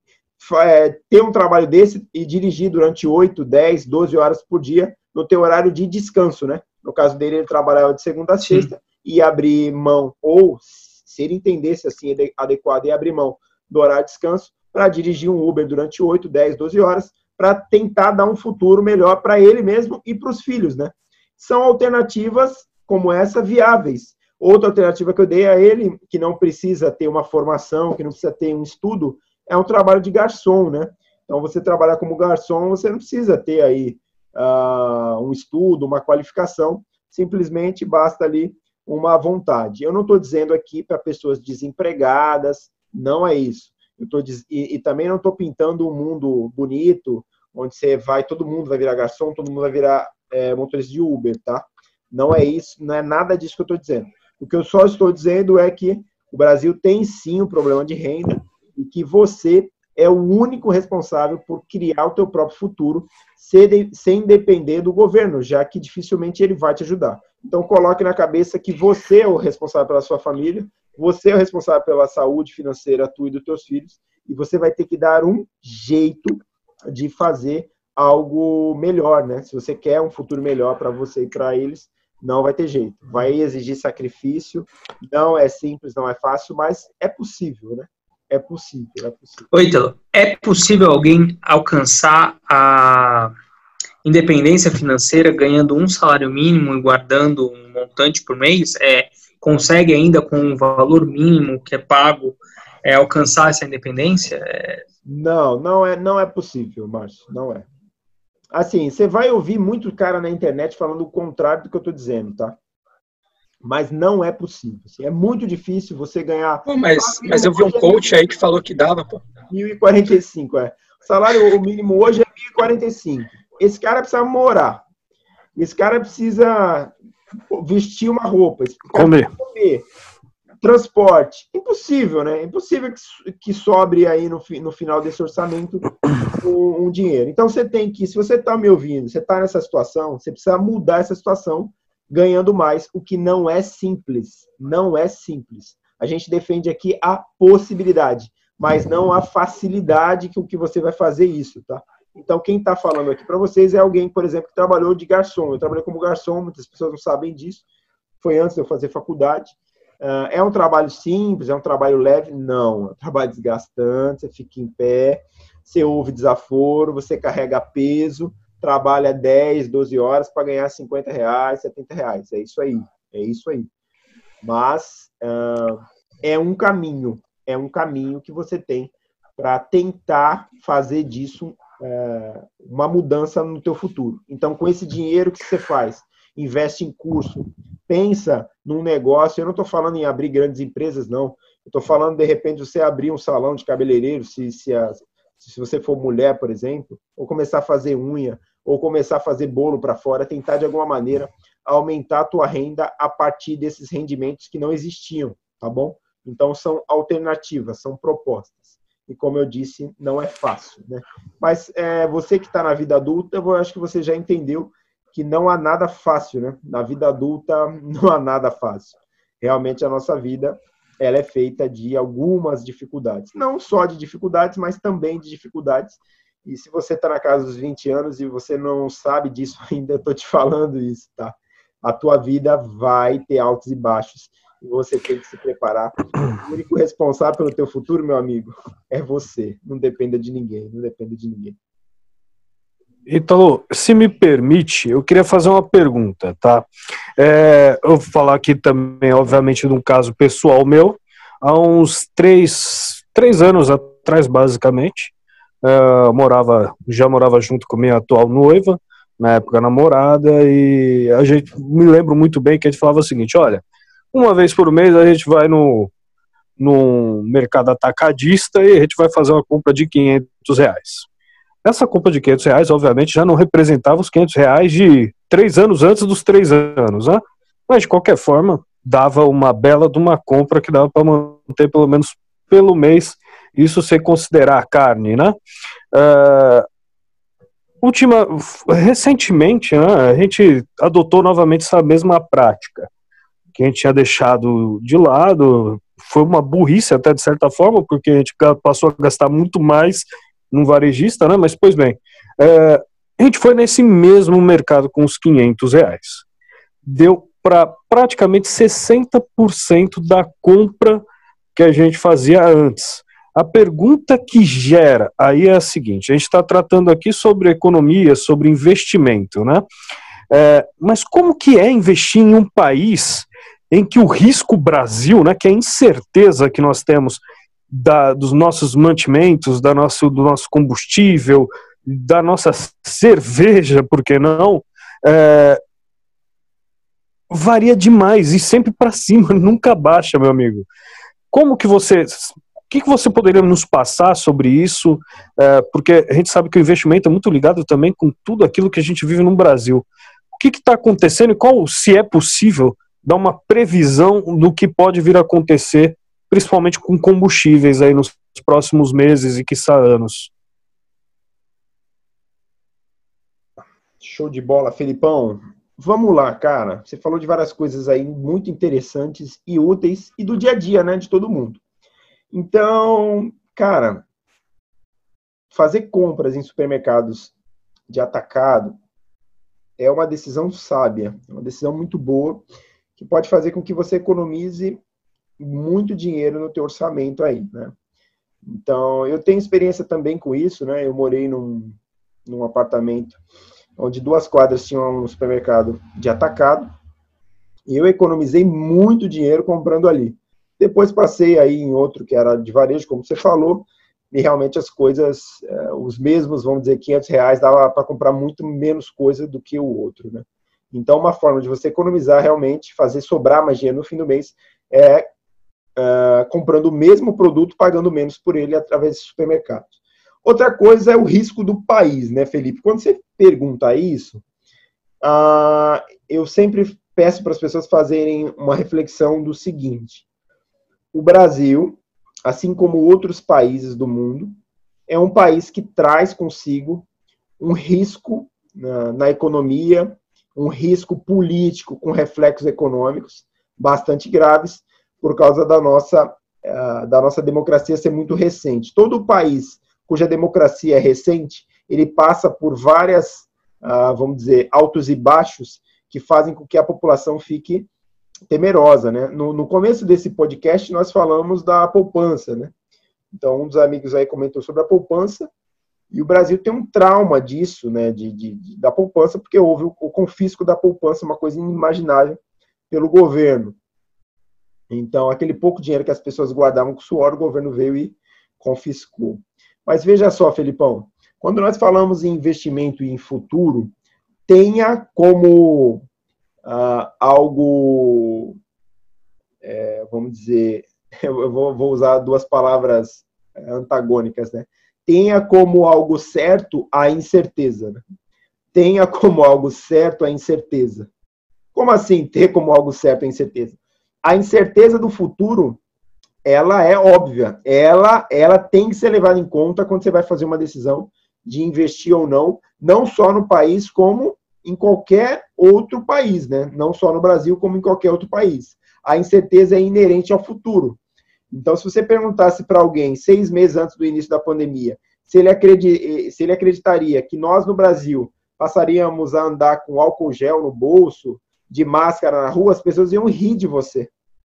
é, ter um trabalho desse e dirigir durante 8, 10, 12 horas por dia no teu horário de descanso, né? No caso dele, ele trabalhava de segunda a sexta e abrir mão, ou se ele entendesse assim adequado e abrir mão do horário de descanso para dirigir um Uber durante 8, 10, 12 horas, para tentar dar um futuro melhor para ele mesmo e para os filhos, né? São alternativas como essa viáveis. Outra alternativa que eu dei a ele, que não precisa ter uma formação, que não precisa ter um estudo, é um trabalho de garçom, né? Então, você trabalhar como garçom, você não precisa ter aí uh, um estudo, uma qualificação, simplesmente basta ali uma vontade. Eu não estou dizendo aqui para pessoas desempregadas, não é isso. Eu tô, e, e também não estou pintando um mundo bonito, onde você vai, todo mundo vai virar garçom, todo mundo vai virar é, motorista de Uber, tá? Não é isso, não é nada disso que eu estou dizendo. O que eu só estou dizendo é que o Brasil tem sim um problema de renda e que você é o único responsável por criar o teu próprio futuro sem depender do governo, já que dificilmente ele vai te ajudar. Então coloque na cabeça que você é o responsável pela sua família, você é o responsável pela saúde financeira tua e dos teus filhos, e você vai ter que dar um jeito de fazer algo melhor, né? Se você quer um futuro melhor para você e para eles, não vai ter jeito. Vai exigir sacrifício, não é simples, não é fácil, mas é possível, né? É possível, é possível. Oi, Ítalo, é possível alguém alcançar a independência financeira ganhando um salário mínimo e guardando um montante por mês? É, consegue ainda com um valor mínimo que é pago é, alcançar essa independência? É... Não, não é, não é possível, Márcio, não é. Assim, você vai ouvir muito cara na internet falando o contrário do que eu estou dizendo, tá? Mas não é possível. Assim, é muito difícil você ganhar. Pô, mas, mas eu vi um coach aí que falou que dava, pô. 1.045, é. O salário mínimo hoje é 1.045. Esse cara precisa morar. Esse cara precisa vestir uma roupa. Comer. comer transporte. Impossível, né? Impossível que, que sobre aí no, no final desse orçamento um, um dinheiro. Então você tem que, se você está me ouvindo, você está nessa situação, você precisa mudar essa situação ganhando mais, o que não é simples. Não é simples. A gente defende aqui a possibilidade, mas não a facilidade que o que você vai fazer isso, tá? Então, quem está falando aqui para vocês é alguém, por exemplo, que trabalhou de garçom. Eu trabalhei como garçom, muitas pessoas não sabem disso. Foi antes de eu fazer faculdade. Uh, é um trabalho simples, é um trabalho leve? Não, é um trabalho desgastante, você fica em pé, você ouve desaforo, você carrega peso, trabalha 10, 12 horas para ganhar 50 reais, 70 reais. É isso aí, é isso aí. Mas uh, é um caminho, é um caminho que você tem para tentar fazer disso uma mudança no teu futuro. Então, com esse dinheiro que você faz, investe em curso, pensa num negócio. Eu não estou falando em abrir grandes empresas, não. Estou falando, de repente, você abrir um salão de cabeleireiro, se, se, a, se você for mulher, por exemplo, ou começar a fazer unha, ou começar a fazer bolo para fora, tentar, de alguma maneira, aumentar a tua renda a partir desses rendimentos que não existiam, tá bom? Então, são alternativas, são propostas. E, como eu disse, não é fácil, né? Mas é, você que está na vida adulta, eu acho que você já entendeu que não há nada fácil, né? Na vida adulta [LAUGHS] não há nada fácil. Realmente a nossa vida ela é feita de algumas dificuldades, não só de dificuldades, mas também de dificuldades. E se você está na casa dos 20 anos e você não sabe disso [LAUGHS] ainda, eu estou te falando isso, tá? A tua vida vai ter altos e baixos e você tem que se preparar. O único responsável pelo teu futuro, meu amigo, é você. Não dependa de ninguém, não dependa de ninguém. Italo, se me permite, eu queria fazer uma pergunta, tá? É, eu vou falar aqui também, obviamente, de um caso pessoal meu. Há uns três, três anos atrás, basicamente, uh, morava, já morava junto com minha atual noiva, na época namorada, e a gente me lembro muito bem que a gente falava o seguinte: olha, uma vez por mês a gente vai no, no mercado atacadista e a gente vai fazer uma compra de 500 reais. Essa compra de 500 reais, obviamente, já não representava os 500 reais de três anos antes dos três anos, né? Mas, de qualquer forma, dava uma bela de uma compra que dava para manter pelo menos pelo mês, isso sem considerar carne, né? Uh, última, recentemente, né, a gente adotou novamente essa mesma prática que a gente tinha deixado de lado. Foi uma burrice até de certa forma, porque a gente passou a gastar muito mais num varejista, né? Mas, pois bem, é, a gente foi nesse mesmo mercado com os 500 reais. Deu para praticamente 60% da compra que a gente fazia antes. A pergunta que gera aí é a seguinte: a gente está tratando aqui sobre economia, sobre investimento, né? É, mas como que é investir em um país em que o risco Brasil, né, que é a incerteza que nós temos da, dos nossos mantimentos, da nosso, do nosso combustível, da nossa cerveja, por que não? É, varia demais e sempre para cima, [LAUGHS] nunca baixa, meu amigo. Como que você. O que, que você poderia nos passar sobre isso? É, porque a gente sabe que o investimento é muito ligado também com tudo aquilo que a gente vive no Brasil. O que está acontecendo e qual, se é possível, dar uma previsão do que pode vir a acontecer principalmente com combustíveis aí nos próximos meses e quiçá anos. Show de bola, Felipão. Vamos lá, cara. Você falou de várias coisas aí muito interessantes e úteis e do dia a dia, né, de todo mundo. Então, cara, fazer compras em supermercados de atacado é uma decisão sábia, é uma decisão muito boa que pode fazer com que você economize muito dinheiro no teu orçamento aí, né? Então, eu tenho experiência também com isso, né? Eu morei num, num apartamento onde duas quadras tinham um supermercado de atacado e eu economizei muito dinheiro comprando ali. Depois passei aí em outro que era de varejo, como você falou, e realmente as coisas, eh, os mesmos, vamos dizer, 500 reais, dava para comprar muito menos coisa do que o outro, né? Então, uma forma de você economizar realmente, fazer sobrar mais dinheiro no fim do mês, é uh, comprando o mesmo produto, pagando menos por ele através de supermercados. Outra coisa é o risco do país, né, Felipe? Quando você pergunta isso, uh, eu sempre peço para as pessoas fazerem uma reflexão do seguinte: o Brasil, assim como outros países do mundo, é um país que traz consigo um risco na, na economia, um risco político com reflexos econômicos bastante graves, por causa da nossa, uh, da nossa democracia ser muito recente. Todo país cuja democracia é recente, ele passa por várias, uh, vamos dizer, altos e baixos que fazem com que a população fique temerosa, né? No, no começo desse podcast nós falamos da poupança, né? Então um dos amigos aí comentou sobre a poupança e o Brasil tem um trauma disso, né? De, de, de da poupança porque houve o, o confisco da poupança, uma coisa inimaginável pelo governo. Então, aquele pouco dinheiro que as pessoas guardavam com suor, o governo veio e confiscou. Mas veja só, Felipão, quando nós falamos em investimento e em futuro, tenha como ah, algo, é, vamos dizer, [LAUGHS] eu vou, vou, usar duas palavras é, antagônicas, né? Tenha como algo certo a incerteza. Né? Tenha como algo certo a incerteza. Como assim ter como algo certo a incerteza? a incerteza do futuro ela é óbvia, ela ela tem que ser levada em conta quando você vai fazer uma decisão de investir ou não, não só no país como em qualquer outro país, né? Não só no Brasil como em qualquer outro país. A incerteza é inerente ao futuro. Então, se você perguntasse para alguém seis meses antes do início da pandemia, se ele, acredit, se ele acreditaria que nós no Brasil passaríamos a andar com álcool gel no bolso, de máscara na rua, as pessoas iam rir de você.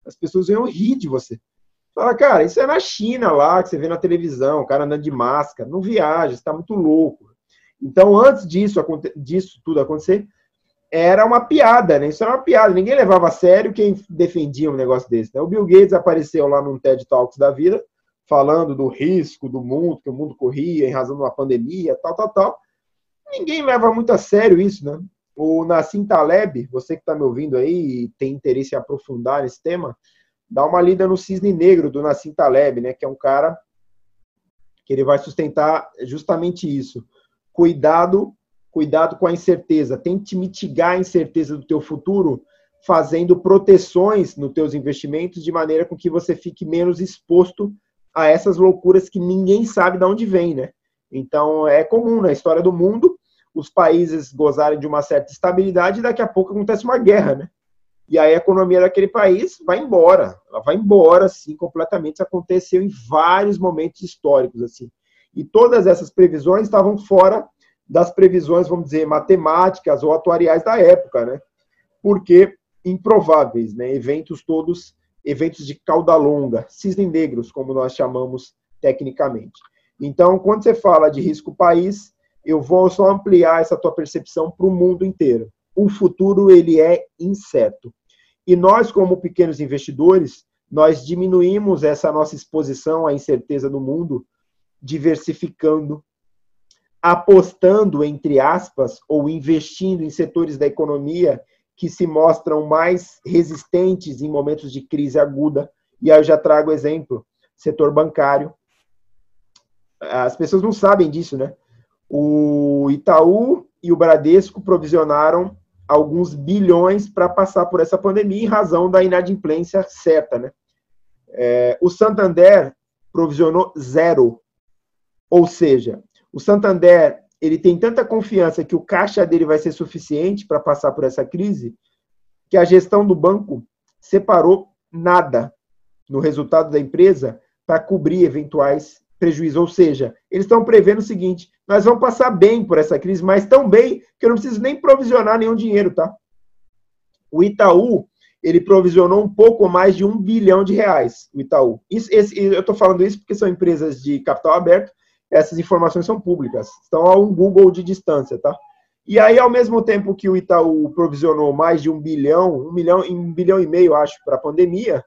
As pessoas iam rir de você. Fala, cara, isso é na China lá, que você vê na televisão, o cara andando de máscara, não viaja, está muito louco. Então, antes disso, disso tudo acontecer, era uma piada, né? Isso era uma piada. Ninguém levava a sério quem defendia um negócio desse. Né? O Bill Gates apareceu lá num TED Talks da vida, falando do risco do mundo, que o mundo corria em razão de uma pandemia, tal, tal, tal. Ninguém leva muito a sério isso, né? O Nassim Taleb, você que está me ouvindo aí e tem interesse em aprofundar nesse tema, dá uma lida no Cisne Negro do Nassim Taleb, né? Que é um cara que ele vai sustentar justamente isso. Cuidado cuidado com a incerteza. Tente mitigar a incerteza do teu futuro fazendo proteções nos teus investimentos de maneira com que você fique menos exposto a essas loucuras que ninguém sabe de onde vem, né? Então, é comum na história do mundo os países gozarem de uma certa estabilidade e daqui a pouco acontece uma guerra, né? E aí a economia daquele país vai embora. Ela vai embora, assim, completamente. Isso aconteceu em vários momentos históricos, assim. E todas essas previsões estavam fora das previsões, vamos dizer, matemáticas ou atuariais da época, né? Porque improváveis, né? Eventos todos, eventos de cauda longa, cisne negros, como nós chamamos tecnicamente. Então, quando você fala de risco país, eu vou só ampliar essa tua percepção para o mundo inteiro. O futuro ele é incerto. E nós, como pequenos investidores, nós diminuímos essa nossa exposição à incerteza do mundo, diversificando apostando, entre aspas, ou investindo em setores da economia que se mostram mais resistentes em momentos de crise aguda. E aí eu já trago exemplo: setor bancário. As pessoas não sabem disso, né? O Itaú e o Bradesco provisionaram alguns bilhões para passar por essa pandemia em razão da inadimplência certa, né? É, o Santander provisionou zero, ou seja, o Santander ele tem tanta confiança que o caixa dele vai ser suficiente para passar por essa crise, que a gestão do banco separou nada no resultado da empresa para cobrir eventuais prejuízos. Ou seja, eles estão prevendo o seguinte: nós vamos passar bem por essa crise, mas tão bem que eu não preciso nem provisionar nenhum dinheiro, tá? O Itaú ele provisionou um pouco mais de um bilhão de reais. O Itaú. Isso, esse, eu estou falando isso porque são empresas de capital aberto essas informações são públicas, estão a um Google de distância, tá? E aí, ao mesmo tempo que o Itaú provisionou mais de um bilhão, um milhão, um bilhão e meio, acho, para a pandemia,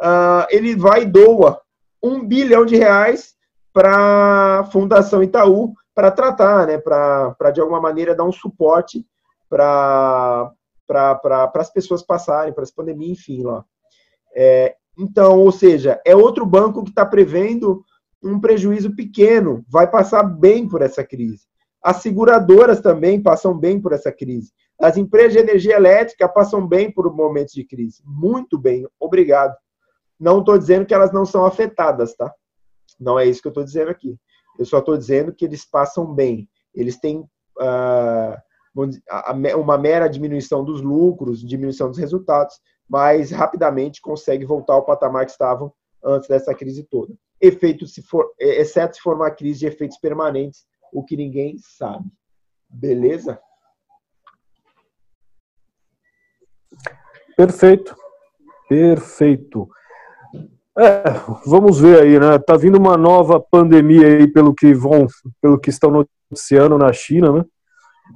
uh, ele vai e doa um bilhão de reais para a Fundação Itaú para tratar, né, para de alguma maneira dar um suporte para pra, as pessoas passarem, para essa pandemia, enfim, lá. É, então, ou seja, é outro banco que está prevendo um prejuízo pequeno, vai passar bem por essa crise. As seguradoras também passam bem por essa crise. As empresas de energia elétrica passam bem por momentos de crise. Muito bem, obrigado. Não estou dizendo que elas não são afetadas, tá? Não é isso que eu estou dizendo aqui. Eu só estou dizendo que eles passam bem. Eles têm uh, uma mera diminuição dos lucros, diminuição dos resultados, mas rapidamente consegue voltar ao patamar que estavam antes dessa crise toda efeitos se for, é, exceto se for uma crise de efeitos permanentes, o que ninguém sabe. Beleza? Perfeito. Perfeito. É, vamos ver aí, né? Tá vindo uma nova pandemia aí pelo que vão, pelo que estão noticiando na China, né?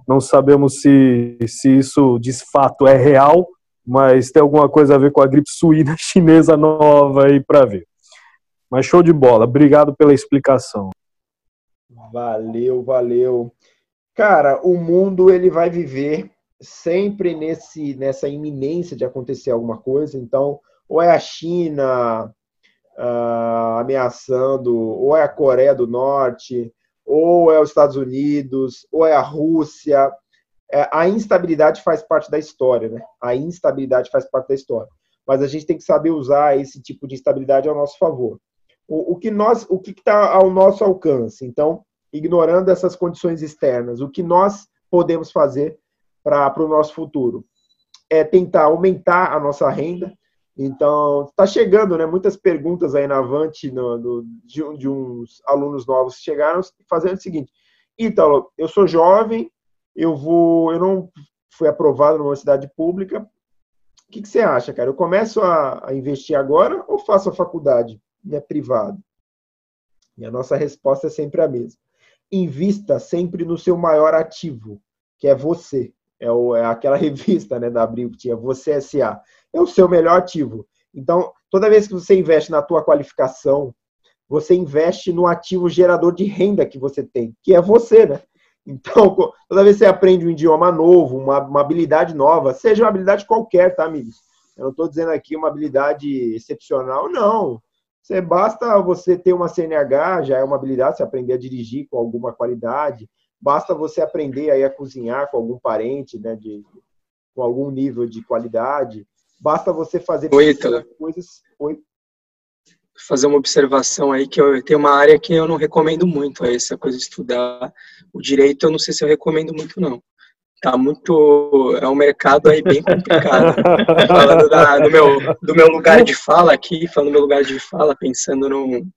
Não sabemos se, se isso de fato é real, mas tem alguma coisa a ver com a gripe suína [LAUGHS] chinesa nova aí para ver. Mas show de bola. Obrigado pela explicação. Valeu, valeu. Cara, o mundo ele vai viver sempre nesse nessa iminência de acontecer alguma coisa. Então, ou é a China uh, ameaçando, ou é a Coreia do Norte, ou é os Estados Unidos, ou é a Rússia. É, a instabilidade faz parte da história, né? A instabilidade faz parte da história. Mas a gente tem que saber usar esse tipo de instabilidade ao nosso favor o, o que nós, o que está ao nosso alcance. Então, ignorando essas condições externas, o que nós podemos fazer para o nosso futuro é tentar aumentar a nossa renda. Então, está chegando, né? Muitas perguntas aí na Avante no, de, de, uns alunos novos que chegaram fazendo o seguinte: Ítalo, eu sou jovem, eu vou, eu não fui aprovado numa universidade pública. O que, que você acha, cara? Eu começo a, a investir agora ou faço a faculdade? E é privado? E a nossa resposta é sempre a mesma. invista sempre no seu maior ativo, que é você. É, o, é aquela [LAUGHS] revista né, da Abril que tinha Você SA. É o seu melhor ativo. Então, toda vez que você investe na tua qualificação, você investe no ativo gerador de renda que você tem, que é você, né? Então, toda vez que você aprende um idioma novo, uma, uma habilidade nova, seja uma habilidade qualquer, tá, amigos? Eu não estou dizendo aqui uma habilidade excepcional, não. Você basta você ter uma CNH, já é uma habilidade, você aprender a dirigir com alguma qualidade. Basta você aprender aí a cozinhar com algum parente, né, de, com algum nível de qualidade. Basta você fazer Oi, coisas. Oi. Fazer uma observação aí que eu tenho uma área que eu não recomendo muito, é essa coisa de estudar o direito. Eu não sei se eu recomendo muito não tá muito é um mercado aí bem complicado. Falando da, do meu do meu lugar de fala aqui falando do meu lugar de fala pensando num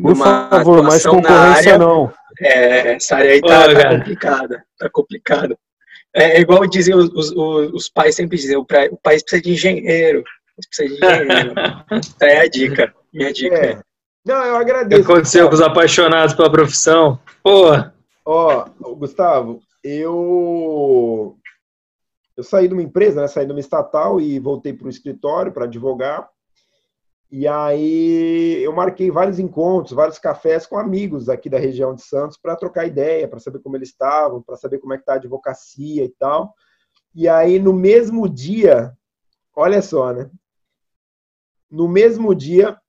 por favor mais concorrência área, não. É, essa área aí tá, tá complicada tá complicada. É, é igual dizem os, os, os, pais sempre dizem o, o país precisa de engenheiro precisa de engenheiro. [LAUGHS] É a dica minha dica. É. não eu agradeço o que aconteceu com os apaixonados pela profissão. Pô ó Gustavo eu eu saí de uma empresa, né, saí de uma estatal e voltei para o escritório para advogar. E aí eu marquei vários encontros, vários cafés com amigos aqui da região de Santos para trocar ideia, para saber como eles estavam, para saber como é que tá a advocacia e tal. E aí no mesmo dia, olha só, né? No mesmo dia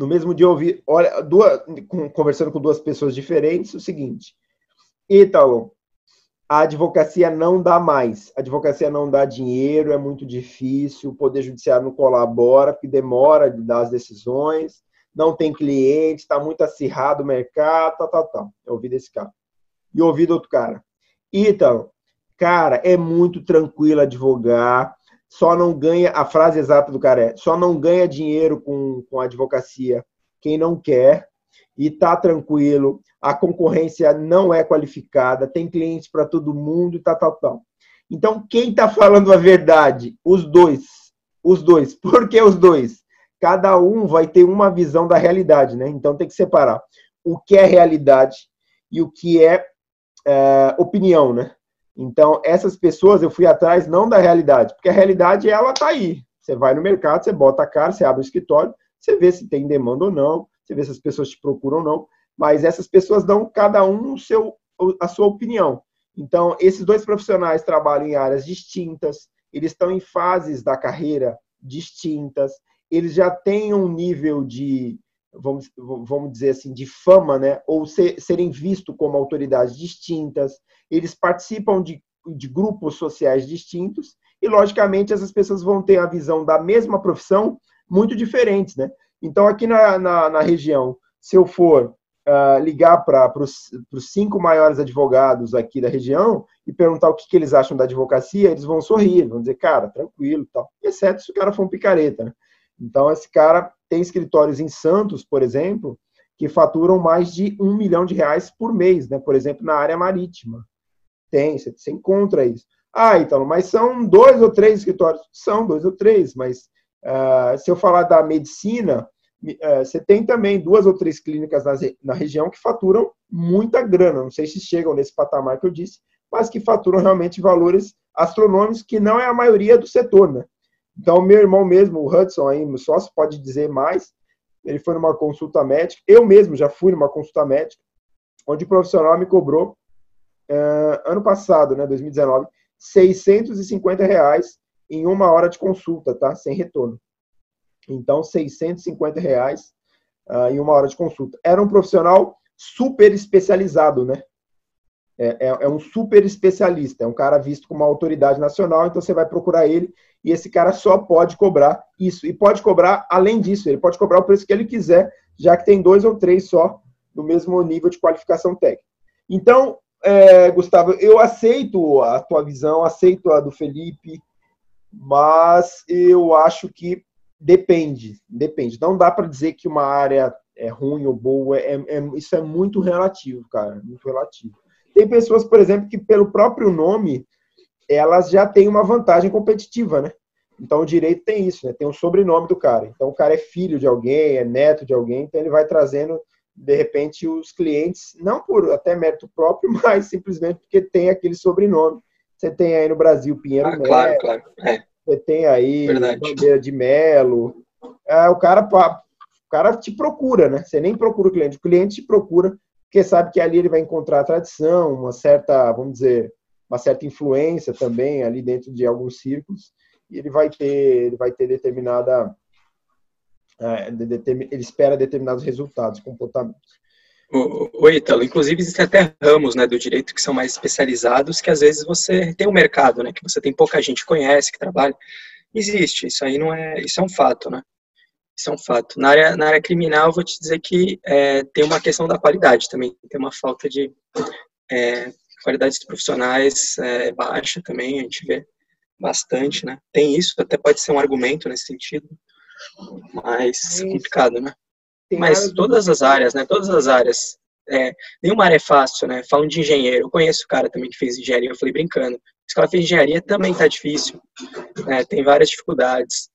no mesmo dia eu ouvi, olha, duas, conversando com duas pessoas diferentes, o seguinte: Ítalo, a advocacia não dá mais. A advocacia não dá dinheiro, é muito difícil, o Poder Judiciário não colabora, porque demora de dar as decisões, não tem cliente, está muito acirrado o mercado, tal, tal, tal. Eu ouvi desse cara. E ouvi do outro cara. Ítalo, cara, é muito tranquilo advogar, só não ganha, a frase exata do cara é, só não ganha dinheiro com, com a advocacia quem não quer e tá tranquilo, a concorrência não é qualificada, tem clientes para todo mundo e tá, tal, tal. Então, quem está falando a verdade? Os dois. Os dois. [LAUGHS] Por que os dois? Cada um vai ter uma visão da realidade, né? Então tem que separar o que é realidade e o que é, é opinião, né? Então, essas pessoas eu fui atrás não da realidade, porque a realidade ela tá aí. Você vai no mercado, você bota a cara, você abre o escritório, você vê se tem demanda ou não, você vê se as pessoas te procuram ou não, mas essas pessoas dão cada um o seu, a sua opinião. Então, esses dois profissionais trabalham em áreas distintas, eles estão em fases da carreira distintas, eles já têm um nível de, vamos, vamos dizer assim, de fama, né? ou ser, serem vistos como autoridades distintas, eles participam de, de grupos sociais distintos e, logicamente, essas pessoas vão ter a visão da mesma profissão muito diferentes, né? Então, aqui na, na, na região, se eu for uh, ligar para os cinco maiores advogados aqui da região e perguntar o que, que, eles acham da advocacia, eles vão sorrir, vão dizer, cara, tranquilo tal. Exceto se o cara for um picareta, né? Então, esse cara tem escritórios em Santos, por exemplo, que faturam mais de um milhão de reais por mês, né? Por exemplo, na área marítima. Tem, você, você encontra isso. Ah, então, mas são dois ou três escritórios? São dois ou três, mas uh, se eu falar da medicina, uh, você tem também duas ou três clínicas na, na região que faturam muita grana. Não sei se chegam nesse patamar que eu disse, mas que faturam realmente valores astronômicos, que não é a maioria do setor, né? Então, meu irmão mesmo, o Hudson, aí, meu sócio, pode dizer mais. Ele foi numa consulta médica. Eu mesmo já fui numa consulta médica, onde o profissional me cobrou uh, ano passado, né, 2019, 650 reais em uma hora de consulta, tá? Sem retorno. Então, 650 reais uh, em uma hora de consulta. Era um profissional super especializado, né? É, é, é, um super especialista, é um cara visto como uma autoridade nacional, então você vai procurar ele e esse cara só pode cobrar isso. E pode cobrar, além disso, ele pode cobrar o preço que ele quiser, já que tem dois ou três só do mesmo nível de qualificação técnica. Então, é, Gustavo, eu aceito a tua visão, aceito a do Felipe, mas eu acho que depende, depende. Não dá para dizer que uma área é ruim ou boa, é, é, isso é muito relativo, cara, muito relativo. Tem pessoas, por exemplo, que pelo próprio nome, elas já têm uma vantagem competitiva, né? Então o direito tem isso, né? Tem o sobrenome do cara. Então o cara é filho de alguém, é neto de alguém, então ele vai trazendo de repente os clientes, não por até mérito próprio, [LAUGHS] mas simplesmente porque tem aquele sobrenome. Você tem aí no Brasil Pinheiro ah, Melo, claro, claro. É. você tem aí Verdade. Bandeira de Melo. É, o cara o cara te procura, né? Você nem procura o cliente, o cliente te procura porque sabe que ali ele vai encontrar a tradição, uma certa, vamos dizer, uma certa influência também ali dentro de alguns círculos e ele vai ter, ele vai ter determinada é, ele espera determinados resultados, comportamentos. O, o Ítalo, inclusive existem até ramos né, do direito que são mais especializados, que às vezes você tem um mercado, né, que você tem pouca gente que conhece, que trabalha. Existe, isso aí não é, isso é um fato, né? Isso é um fato. Na área, na área criminal, vou te dizer que é, tem uma questão da qualidade também, tem uma falta de é, qualidades profissionais é, baixa também, a gente vê bastante, né? Tem isso, até pode ser um argumento nesse sentido, mas complicado, né? Mas todas as áreas, né? Todas as áreas. É, nenhuma área é fácil, né? Falam de engenheiro. Eu conheço o cara também que fez engenharia, eu falei brincando. Se o cara fez engenharia também tá difícil. Né? Tem várias dificuldades.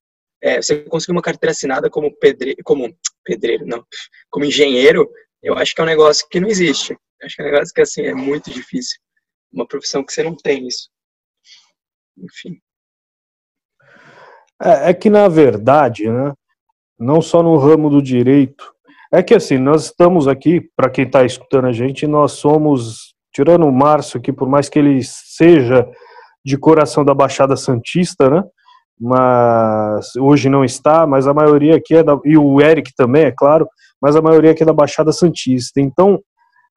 É, você conseguir uma carteira assinada como pedreiro, como pedreiro, não, como engenheiro, eu acho que é um negócio que não existe. Eu acho que é um negócio que assim é muito difícil. Uma profissão que você não tem isso. Enfim. É, é que, na verdade, né, não só no ramo do direito, é que assim, nós estamos aqui, para quem está escutando a gente, nós somos, tirando o Márcio aqui, por mais que ele seja de coração da Baixada Santista, né? Mas hoje não está, mas a maioria aqui é da. E o Eric também, é claro, mas a maioria aqui é da Baixada Santista. Então,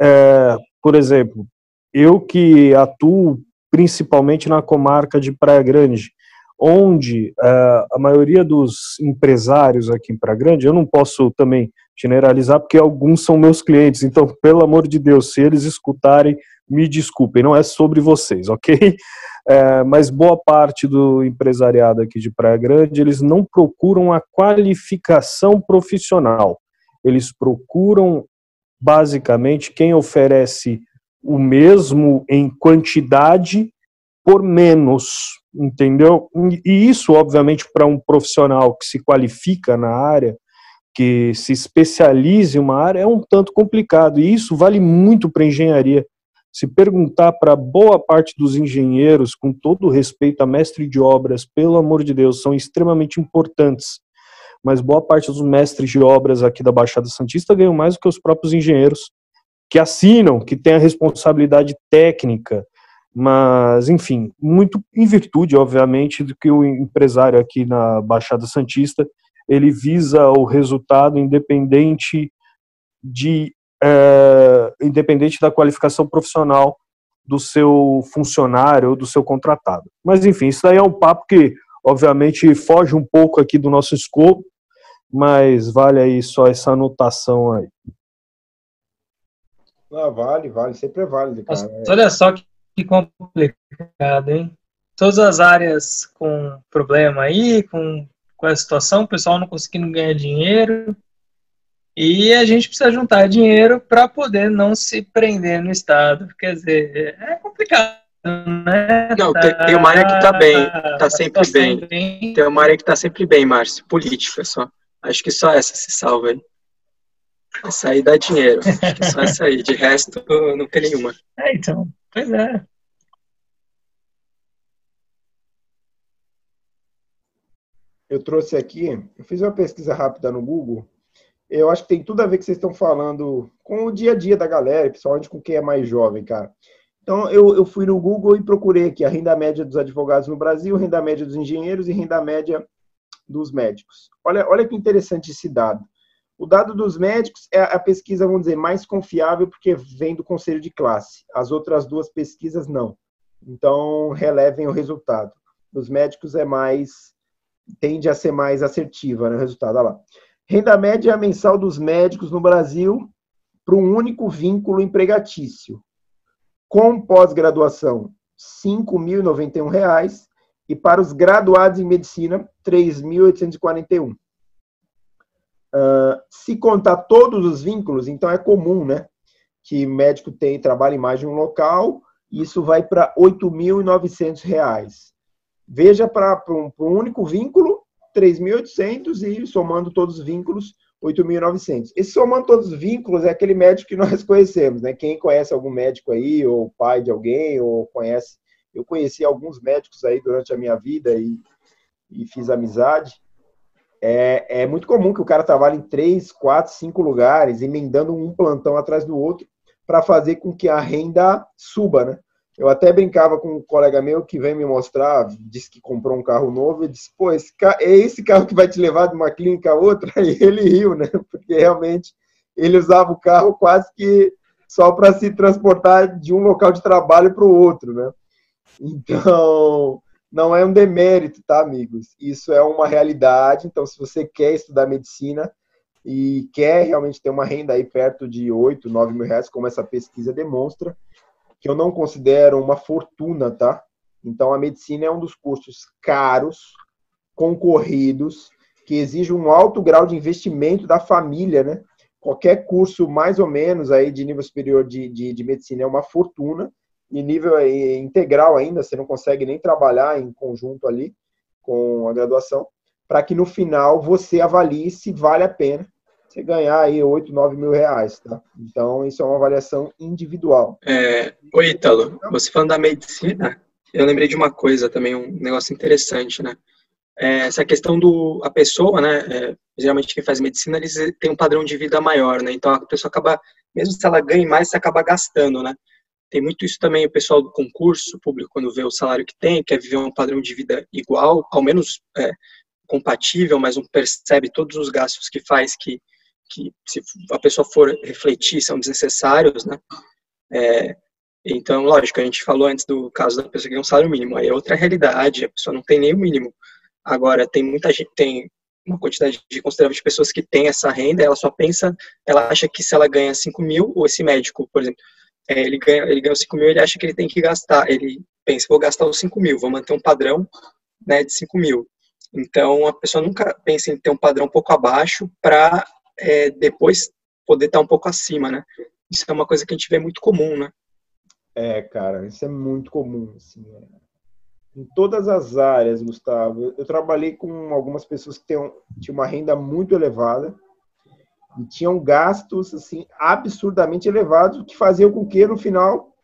é, por exemplo, eu que atuo principalmente na comarca de Praia Grande, onde uh, a maioria dos empresários aqui em Praia Grande, eu não posso também generalizar, porque alguns são meus clientes, então, pelo amor de Deus, se eles escutarem, me desculpem, não é sobre vocês, ok? É, mas boa parte do empresariado aqui de Praia Grande, eles não procuram a qualificação profissional, eles procuram basicamente quem oferece o mesmo em quantidade por menos, entendeu? E isso, obviamente, para um profissional que se qualifica na área, que se especialize em uma área, é um tanto complicado. E isso vale muito para engenharia. Se perguntar para boa parte dos engenheiros, com todo respeito a mestre de obras, pelo amor de Deus, são extremamente importantes. Mas boa parte dos mestres de obras aqui da Baixada Santista ganham mais do que os próprios engenheiros que assinam, que têm a responsabilidade técnica, mas, enfim, muito em virtude, obviamente, do que o empresário aqui na Baixada Santista, ele visa o resultado independente de é, independente da qualificação profissional do seu funcionário ou do seu contratado. Mas, enfim, isso daí é um papo que, obviamente, foge um pouco aqui do nosso escopo, mas vale aí só essa anotação aí. Ah, vale, vale, sempre é válido, cara. Nossa, olha só que, que complicado, hein? Todas as áreas com problema aí, com, com a situação, o pessoal não conseguindo ganhar dinheiro. E a gente precisa juntar dinheiro para poder não se prender no Estado. Quer dizer, é complicado. Né? Não, tem, tem uma área que está bem, está sempre bem. bem. Tem uma área que está sempre bem, Márcio, política só. Acho que só essa se salva aí. Essa aí dá dinheiro. Acho que só essa aí. De resto, não tem nenhuma. É, então. Pois é. Eu trouxe aqui, eu fiz uma pesquisa rápida no Google. Eu acho que tem tudo a ver com o que vocês estão falando com o dia a dia da galera, principalmente com quem é mais jovem, cara. Então, eu, eu fui no Google e procurei aqui a renda média dos advogados no Brasil, renda média dos engenheiros e renda média dos médicos. Olha, olha que interessante esse dado. O dado dos médicos é a pesquisa, vamos dizer, mais confiável porque vem do conselho de classe. As outras duas pesquisas não. Então, relevem o resultado. Dos médicos é mais tende a ser mais assertiva, né, o resultado. Olha lá. Renda média mensal dos médicos no Brasil para um único vínculo empregatício. Com pós-graduação, R$ 5.091 e para os graduados em medicina, R$ 3.841. Uh, se contar todos os vínculos, então é comum, né? Que médico tem trabalha em mais de um local, isso vai para R$ 8.900. Veja para um, um único vínculo, 3.800 e somando todos os vínculos, 8.900. Esse somando todos os vínculos é aquele médico que nós [LAUGHS] conhecemos, né? Quem conhece algum médico aí, ou pai de alguém, ou conhece. Eu conheci alguns médicos aí durante a minha vida e, e fiz amizade. É, é muito comum que o cara trabalhe em três, quatro, cinco lugares, emendando um plantão atrás do outro, para fazer com que a renda suba, né? Eu até brincava com um colega meu que vem me mostrar, disse que comprou um carro novo, e disse, pô, esse carro, é esse carro que vai te levar de uma clínica a outra? [LAUGHS] E ele riu, né? Porque realmente ele usava o carro quase que só para se transportar de um local de trabalho para o outro, né? Então, não é um demérito, tá, amigos? Isso é uma realidade. Então, se você quer estudar medicina e quer realmente ter uma renda aí perto de 8, 9 mil reais, como essa pesquisa demonstra, que eu não considero uma fortuna, tá? Então, a medicina é um dos cursos caros, concorridos, que exige um alto grau de investimento da família, né? Qualquer curso mais ou menos aí de nível superior de, de, de medicina é uma fortuna, e nível integral ainda, você não consegue nem trabalhar em conjunto ali com a graduação, para que no final você avalie se vale a pena você ganhar aí 8, 9 mil reais, tá? Então, isso é uma avaliação individual. É, oi, Ítalo, você falando da medicina, eu lembrei de uma coisa também, um negócio interessante, né? É, essa questão do, a pessoa, né, é, geralmente quem faz medicina, eles têm um padrão de vida maior, né? Então, a pessoa acaba, mesmo se ela ganha mais, você acaba gastando, né? Tem muito isso também, o pessoal do concurso público, quando vê o salário que tem, quer viver um padrão de vida igual, ao menos é, compatível, mas não percebe todos os gastos que faz que que se a pessoa for refletir são desnecessários, né? É, então, lógico, a gente falou antes do caso da pessoa que tem um salário mínimo, aí é outra realidade, a pessoa não tem nem o mínimo. Agora, tem muita gente, tem uma quantidade de considerável de pessoas que tem essa renda, ela só pensa, ela acha que se ela ganha 5 mil, ou esse médico, por exemplo, é, ele ganha, ele ganha 5 mil, ele acha que ele tem que gastar, ele pensa, vou gastar os 5 mil, vou manter um padrão né, de 5 mil. Então, a pessoa nunca pensa em ter um padrão um pouco abaixo para é, depois poder estar um pouco acima, né? Isso é uma coisa que a gente vê muito comum, né? É, cara, isso é muito comum, assim, é. Em todas as áreas, Gustavo. Eu trabalhei com algumas pessoas que tinham, tinham uma renda muito elevada e tinham gastos, assim, absurdamente elevados, que faziam com que, no final,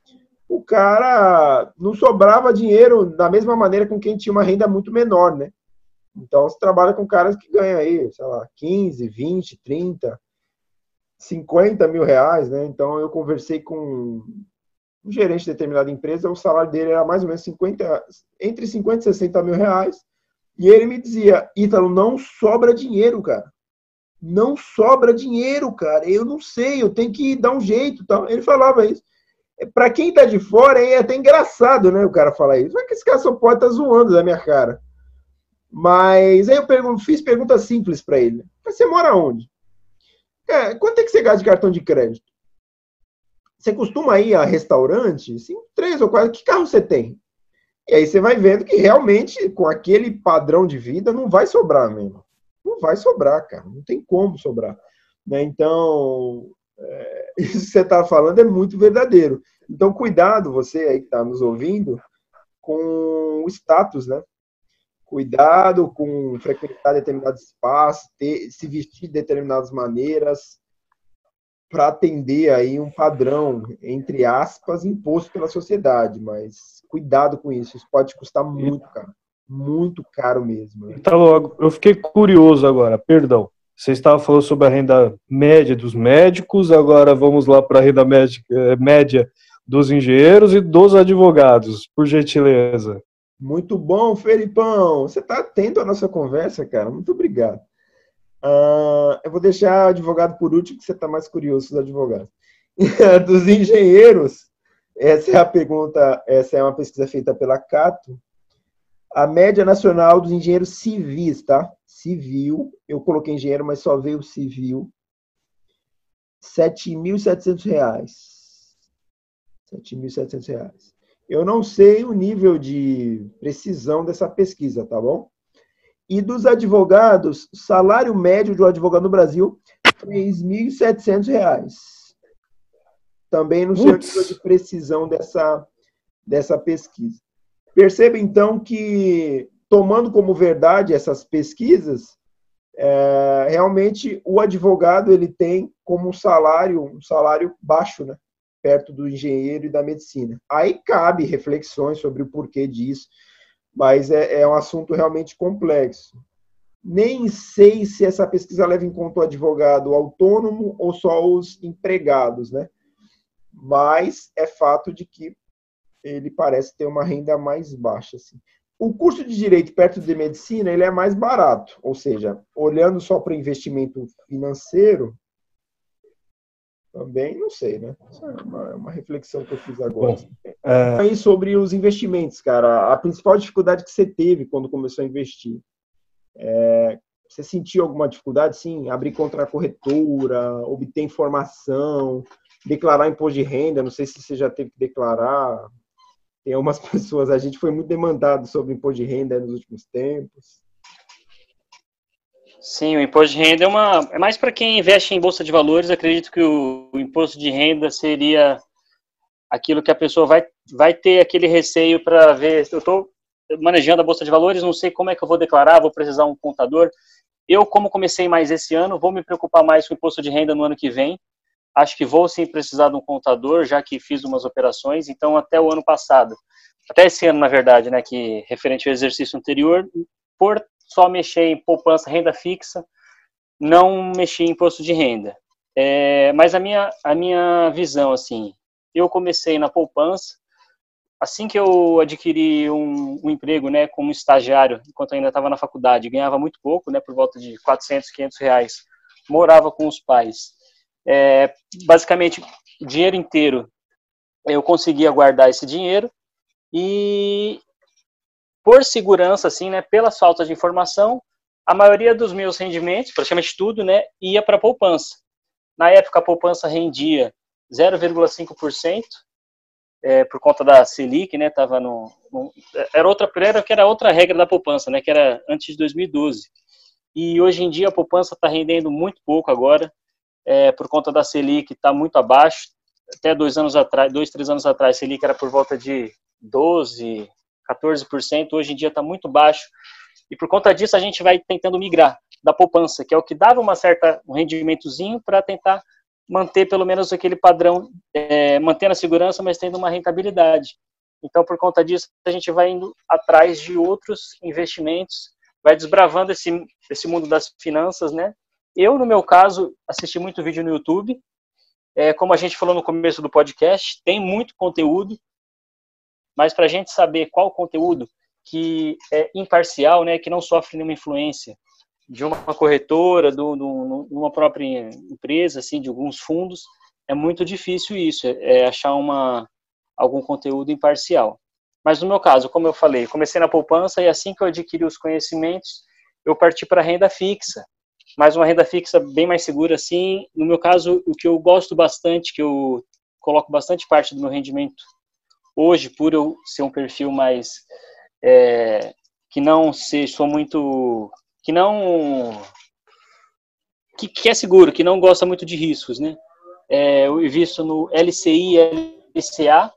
o cara não sobrava dinheiro da mesma maneira com quem tinha uma renda muito menor, né? Então, você trabalha com caras que ganham aí, sei lá, 15, 20, 30, 50 mil reais, né? Então, eu conversei com um gerente de determinada empresa, o salário dele era mais ou menos 50, entre 50 e 60 mil reais, e ele me dizia, Ítalo, não sobra dinheiro, cara. Não sobra dinheiro, cara. Eu não sei, eu tenho que dar um jeito. Tal. Ele falava isso. Para quem tá de fora, é até engraçado, né? O cara falar isso. Mas que esse cara só pode estar tá zoando da minha cara. Mas aí eu pergunto, fiz pergunta simples para ele. Você mora onde? É, quanto é que você gasta de cartão de crédito? Você costuma ir a restaurante? Sim, três ou quatro. Que carro você tem? E aí você vai vendo que realmente, com aquele padrão de vida, não vai sobrar mesmo. Não vai sobrar, cara. Não tem como sobrar. Né? Então, é, [LAUGHS] isso que você está falando é muito verdadeiro. Então, cuidado, você aí que está nos ouvindo, com o status, né? Cuidado com frequentar determinados espaços, ter, se vestir de determinadas maneiras, para atender aí um padrão, entre aspas, imposto pela sociedade. Mas cuidado com isso, isso pode custar muito caro. Muito caro mesmo. Né? Tá logo, eu fiquei curioso agora, perdão. Você estava falando sobre a renda média dos médicos, agora vamos lá para a renda médica, eh, média dos engenheiros e dos advogados, por gentileza. Muito bom, Felipão. Você está atento à nossa conversa, cara. Muito obrigado. Uh, eu vou deixar o advogado por último, que você está mais curioso dos advogados. [LAUGHS] dos engenheiros, essa é a pergunta, essa é uma pesquisa feita pela Cato. A média nacional dos engenheiros civis, tá? Civil, eu coloquei engenheiro, mas só veio civil. R$ 7.700. R$ 7.700. Eu não sei o nível de precisão dessa pesquisa, tá bom? E dos advogados, salário médio de um advogado no Brasil, R$ 3.700. Também não sei o nível de precisão dessa, dessa pesquisa. Perceba, então, que, tomando como verdade essas pesquisas, é, realmente o advogado ele tem como um salário um salário baixo, né? Perto do engenheiro e da medicina. Aí cabe reflexões sobre o porquê disso, mas é, é um assunto realmente complexo. Nem sei se essa pesquisa leva em conta o advogado autônomo ou só os empregados, né? Mas é fato de que ele parece ter uma renda mais baixa. Assim. O custo de direito perto de medicina ele é mais barato, ou seja, olhando só para investimento financeiro, também não sei, né? Isso é uma, é uma reflexão que eu fiz agora. Bom, é... Aí sobre os investimentos, cara, a principal dificuldade que você teve quando começou a investir, é, você sentiu alguma dificuldade? Sim, abrir contra a corretora, obter informação, declarar imposto de renda, não sei se você já teve que declarar, tem algumas [LAUGHS] pessoas, a gente foi muito demandado sobre imposto de renda nos últimos tempos. Sim, o imposto de renda é uma é mais para quem investe em bolsa de valores. Acredito que o, o, imposto de renda seria aquilo que a pessoa vai vai ter aquele receio para ver. Eu estou manejando a bolsa de valores, não sei como é que eu vou declarar, vou precisar um contador. Eu, como comecei mais esse ano, vou me preocupar mais com o imposto de renda no ano que vem, Acho que vou sim precisar de um contador, já que fiz umas operações. Então, até o ano passado, até esse ano, na verdade, né, que referente ao exercício anterior, por só mexer em poupança, renda fixa, não mexi em imposto de renda. É, mas a minha, a minha visão, assim, eu comecei na poupança, assim que eu adquiri um, um emprego, né, como estagiário, enquanto ainda estava na faculdade, ganhava muito pouco, né, por volta de 400, 500 reais, morava com os pais. É, basicamente, o dinheiro inteiro eu conseguia guardar esse dinheiro e por segurança, assim, né, pela falta de informação, a maioria dos meus rendimentos, praticamente tudo, né, ia para poupança. Na época, a poupança rendia 0,5%, é, por conta da Selic, né, tava no, no, era outra, era que era outra regra da poupança, né, que era antes de 2012. E hoje em dia a poupança está rendendo muito pouco agora, é, por conta da Selic está muito abaixo. Até dois anos atrás, dois, três anos atrás, a Selic era por volta de 12, 14%. Hoje em dia está muito baixo. E por conta disso, a gente vai tentando migrar da poupança, que é o que dava uma certa, um rendimentozinho para tentar manter pelo menos aquele padrão, é, mantendo a segurança, mas tendo uma rentabilidade. Então, por conta disso, a gente vai indo atrás de outros investimentos, vai desbravando esse, esse mundo das finanças, né? Eu, no meu caso, assisti muito vídeo no YouTube. É, como a gente falou no começo do podcast, tem muito conteúdo, mas para a gente saber qual conteúdo que é imparcial, né, que não sofre nenhuma influência de uma corretora, de uma própria empresa, assim, de alguns fundos, é muito difícil isso, é, é achar uma, algum conteúdo imparcial. Mas no meu caso, como eu falei, comecei na poupança e assim que eu adquiri os conhecimentos, eu parti para renda fixa mas uma renda fixa bem mais segura, assim. No meu caso, o que eu gosto bastante, que eu coloco bastante parte do meu rendimento hoje, por eu ser um perfil mais é, que não se sou muito que não que, que, é seguro, que não gosta muito de riscos, né? É, eu invisto no LCI LCA,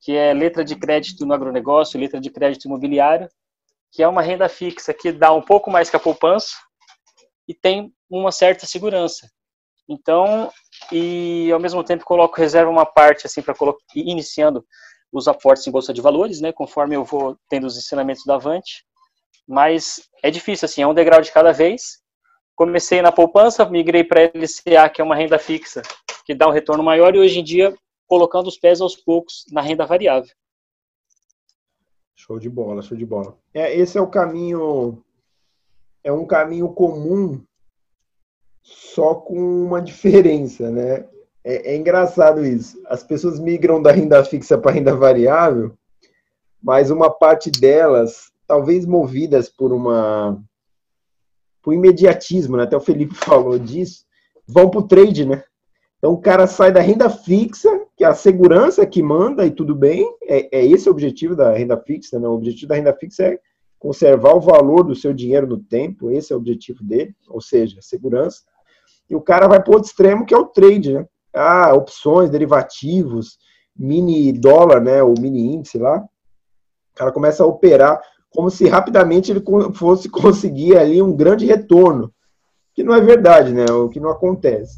que é letra de crédito no agronegócio, letra de crédito imobiliário, que é uma renda fixa que dá um pouco mais que a poupança, e tem uma certa segurança. Então, e ao mesmo tempo coloco reserva uma parte assim para iniciando os aportes em bolsa de valores, né, conforme eu vou tendo os ensinamentos da Avante. Mas é difícil assim, é um degrau de cada vez. Comecei na poupança, migrei para LCA, que é uma renda fixa, que dá um retorno maior e hoje em dia colocando os pés aos poucos na renda variável. Show de bola, show de bola. É, esse é o caminho é um caminho comum, só com uma [LAUGHS] diferença, né? É, é engraçado isso. As pessoas migram da renda fixa para renda variável, mas uma parte delas, talvez movidas por uma por imediatismo, né? até o Felipe [LAUGHS] falou disso, vão para o trade, né? Então o cara sai da renda fixa, que é a segurança que manda e tudo bem, é, é esse o objetivo da renda fixa, né? O objetivo da renda fixa é conservar o valor do seu dinheiro no tempo, esse é o objetivo dele, ou seja, segurança. E o cara vai para o outro extremo, que é o trade, né? Ah, opções, derivativos, mini dólar, né? O mini índice lá. O cara começa a operar como se rapidamente ele fosse [LAUGHS] conseguir ali um grande retorno. que não é verdade, né? O que não acontece.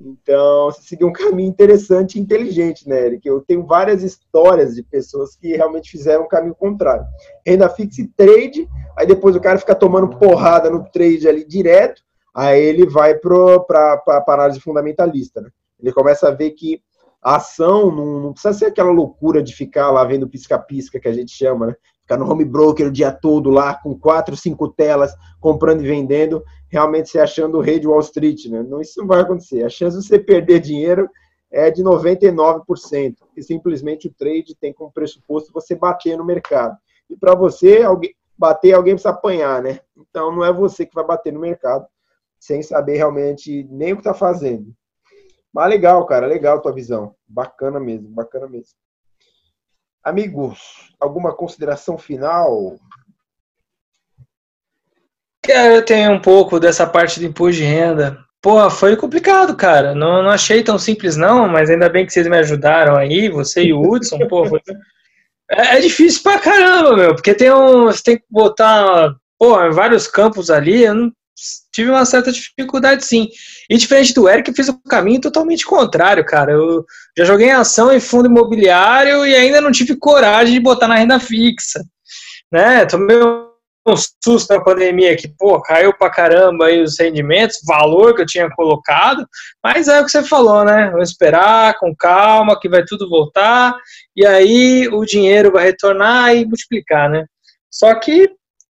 Então, você seguiu um caminho interessante e inteligente, né, Eric? Eu tenho várias histórias de pessoas que realmente fizeram um caminho contrário. Renda fixa e trade, aí depois o cara fica tomando porrada no trade ali direto, aí ele vai para a análise fundamentalista, né? Ele começa a ver que a ação não, não, precisa ser aquela loucura de ficar lá vendo pisca-pisca que a gente chama, né? Ficar no home broker o dia todo lá, com quatro, cinco telas, comprando e vendendo, realmente se achando o rei de Wall Street, né? Não, isso não vai acontecer. A chance de você perder dinheiro é de 99%, e simplesmente o trade tem como pressuposto você bater no mercado. E para você alguém, bater, alguém precisa apanhar, né? Então não é você que vai bater no mercado sem saber realmente nem o que está fazendo. Mas legal, cara, legal tua visão. Bacana mesmo, bacana mesmo. Amigos, alguma consideração final? Eu tenho um pouco dessa parte do imposto de renda. Pô, foi complicado, cara. Não, não achei tão simples, não, mas ainda bem que vocês me ajudaram aí, você e o Hudson, pô. Foi... É, é, difícil pra caramba, meu, porque tem um. Você tem que botar, pô, vários campos ali. Eu não, tive uma certa dificuldade, sim. E diferente do Eric, eu fiz o caminho totalmente contrário, cara. Eu já joguei em ação em fundo imobiliário e ainda não tive coragem de botar na renda fixa. Né? Tomei um susto na pandemia que, pô, caiu pra caramba aí os rendimentos, valor que eu tinha colocado, mas é o que você falou, né? Vamos esperar com calma que vai tudo voltar e aí o dinheiro vai retornar e multiplicar, né? Só que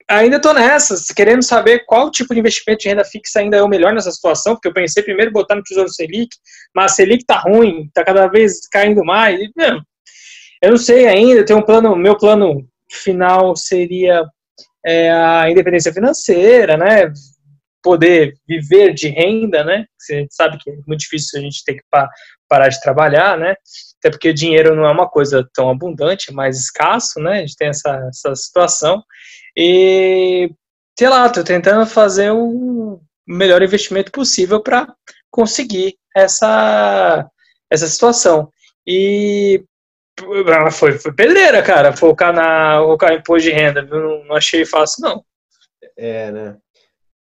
ainda estou nessa, querendo saber qual tipo de investimento de renda fixa ainda é o melhor nessa situação, porque eu pensei primeiro botar no Tesouro Selic, mas a Selic tá ruim, tá cada vez caindo mais. E, eu não sei ainda, tem um plano, meu plano final seria é, a independência financeira, né? Poder viver de renda, né? Você sabe que é muito difícil a gente ter que parar de trabalhar, né? Até porque dinheiro não é uma coisa tão abundante, é mais escasso, né? A gente tem essa, essa situação. E, sei lá, tô tentando fazer o melhor investimento possível para conseguir essa, essa situação. E foi, foi pedreira, cara, focar, na, focar em imposto de renda? Não, não achei fácil, não. É, né?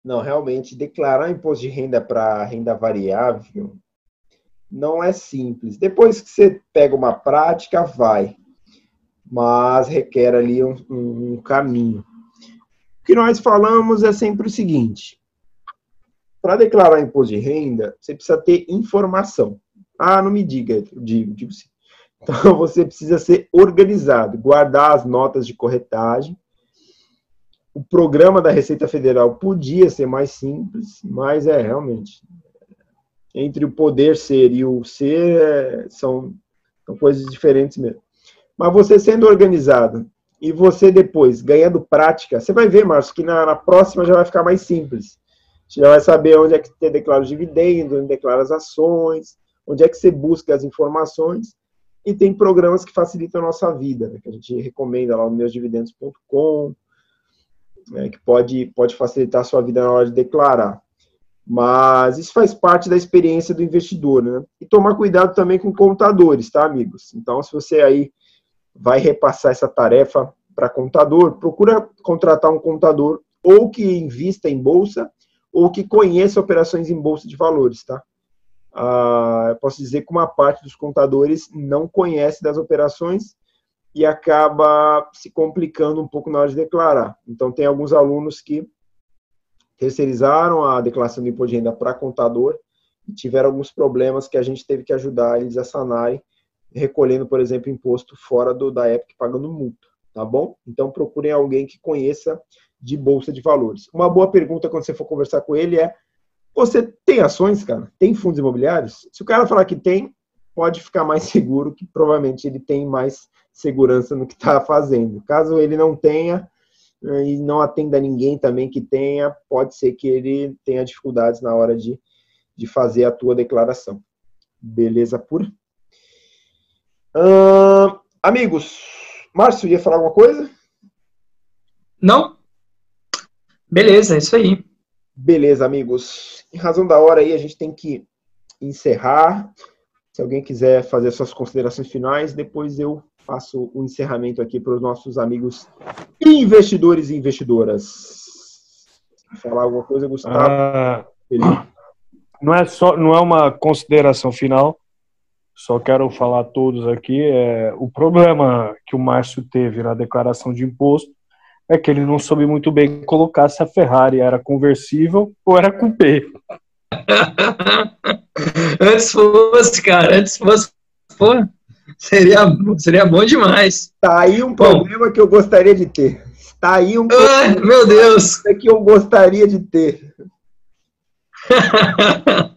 Não, realmente, declarar imposto de renda para renda variável não é simples. Depois que você pega uma prática, vai. Mas requer ali um, um, um caminho. O que nós falamos é sempre o seguinte: para declarar imposto de renda, você precisa ter informação. Ah, não me diga, eu digo, digo sim. Então [LAUGHS] você precisa ser organizado, guardar as notas de corretagem. O programa da Receita Federal podia ser mais simples, mas é realmente entre o poder ser e o ser é, são, são coisas diferentes mesmo. Mas você sendo organizado e você depois ganhando prática, você vai ver, Márcio, que na, na, próxima já vai ficar mais simples. Você já vai saber onde é que você declara os dividendos, onde declara as ações, onde é que você busca as informações. E tem programas que facilitam a nossa vida, né, que a gente recomenda lá no meusdividendos.com, né, que pode, pode facilitar a sua vida na hora de declarar. Mas isso faz parte da experiência do investidor, né? E tomar cuidado também com contadores, tá, amigos? Então, se você aí vai repassar essa tarefa para contador, procura contratar um contador ou que invista em bolsa ou que conheça operações em bolsa de valores, tá? Ah, eu posso dizer que uma parte dos contadores não conhece das operações e acaba se complicando um pouco na hora de declarar. Então, tem alguns alunos que terceirizaram a declaração de imposto de renda para contador e tiveram alguns problemas que a gente teve que ajudar eles a sanarem recolhendo, por exemplo, imposto fora do, da época pagando multa, tá bom? Então procurem alguém que conheça de bolsa de valores. Uma boa pergunta quando você for conversar com ele é: você tem ações, cara? Tem fundos imobiliários? Se o cara falar que tem, pode ficar mais [LAUGHS] seguro que provavelmente ele tem mais segurança no que está fazendo. Caso ele não tenha eh, e não atenda ninguém também que tenha, pode ser que ele tenha dificuldades na hora de, de fazer a tua declaração. Beleza pura? Uh, amigos, Márcio, ia falar alguma coisa? Não? Beleza, é isso aí. Beleza, amigos. Em razão da hora aí, a gente tem que encerrar. Se alguém quiser fazer suas considerações finais, depois eu faço o encerramento aqui para os nossos amigos investidores e investidoras. Falar alguma coisa, Gustavo? Ah, Não é só, não é uma consideração final. Só quero falar a todos aqui, é, o problema que o Márcio teve na declaração de imposto é que ele não soube muito bem colocar se a Ferrari era conversível ou era coupé. [LAUGHS] antes fosse, cara, antes fosse, pô, seria, seria bom demais. Tá aí um problema bom, que eu gostaria de ter. Tá aí um ah, meu Deus que eu gostaria de ter. [LAUGHS]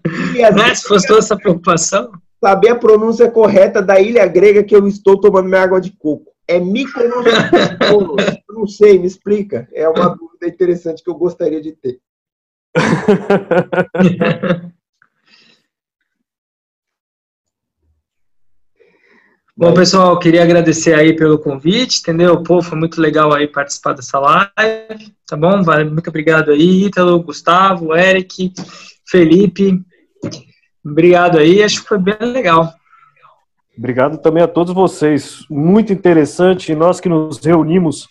Né, se fosse toda essa preocupação. Saber a pronúncia correta da ilha grega que eu estou tomando minha água de coco. É Mykonos? [LAUGHS] não sei, me explica. É uma dúvida interessante que eu gostaria de ter. [LAUGHS] Bom, pessoal, queria agradecer aí pelo convite, entendeu? Pô, foi muito legal aí participar dessa live, tá bom? Muito obrigado aí, Ítalo, Gustavo, Eric, Felipe. Obrigado aí, acho que foi bem legal. Obrigado também a todos vocês. Muito interessante. Nós que nos reunimos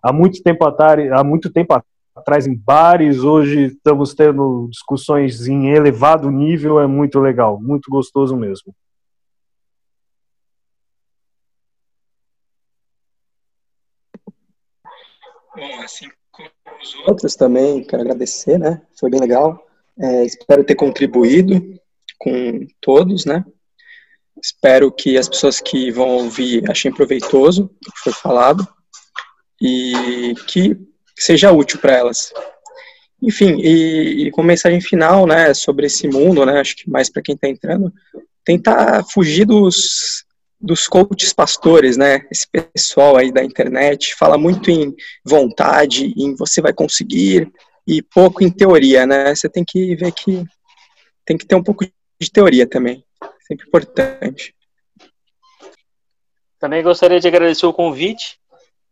há muito tempo atrás, há muito tempo atrás em bares, hoje estamos tendo discussões em elevado nível, é muito legal, muito gostoso mesmo. Bom, assim como os outros também, quero agradecer, né? Foi bem legal. É, espero ter contribuído com todos, né? Espero que as pessoas que vão ouvir achem proveitoso o que foi falado e que seja útil para elas. Enfim, e, e com mensagem final, né, sobre esse mundo, né, acho que mais para quem está entrando, tentar fugir dos dos coaches pastores, né? Esse pessoal aí da internet fala muito em vontade, em você vai conseguir e pouco em teoria, né? Você tem que ver que tem que ter um pouco de teoria também, sempre importante. Também gostaria de agradecer o convite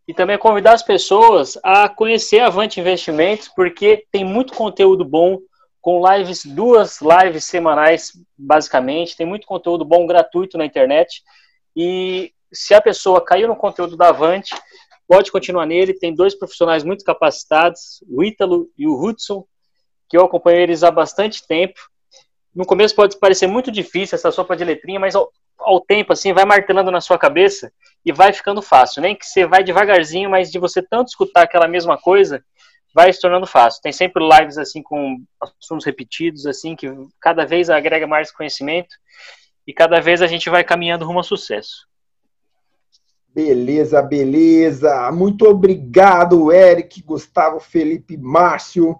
e também convidar as pessoas a conhecer a Avante Investimentos, porque tem muito conteúdo bom com lives, duas lives semanais, basicamente. Tem muito conteúdo bom gratuito na internet. E se a pessoa caiu no conteúdo da Avante, pode continuar nele. Tem dois profissionais muito capacitados, o Ítalo e o Hudson, que eu acompanho eles há bastante tempo. No começo pode parecer muito difícil essa sopa de letrinha, mas ao, ao tempo assim vai martelando na sua cabeça e vai ficando fácil. Nem que você vai devagarzinho, mas de você tanto escutar aquela mesma coisa, vai se tornando fácil. Tem sempre lives assim com assuntos repetidos, assim que cada vez agrega mais conhecimento e cada vez a gente vai caminhando rumo ao sucesso. Beleza, beleza. Muito obrigado, Eric, Gustavo, Felipe, Márcio.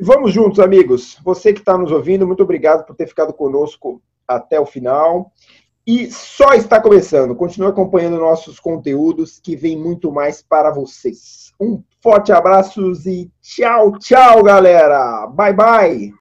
Vamos juntos, amigos. Você que está nos ouvindo, muito obrigado por ter ficado conosco até o final. E só está começando. Continue acompanhando nossos conteúdos, que vem muito mais para vocês. Um forte abraço e tchau, tchau, galera. Bye, bye.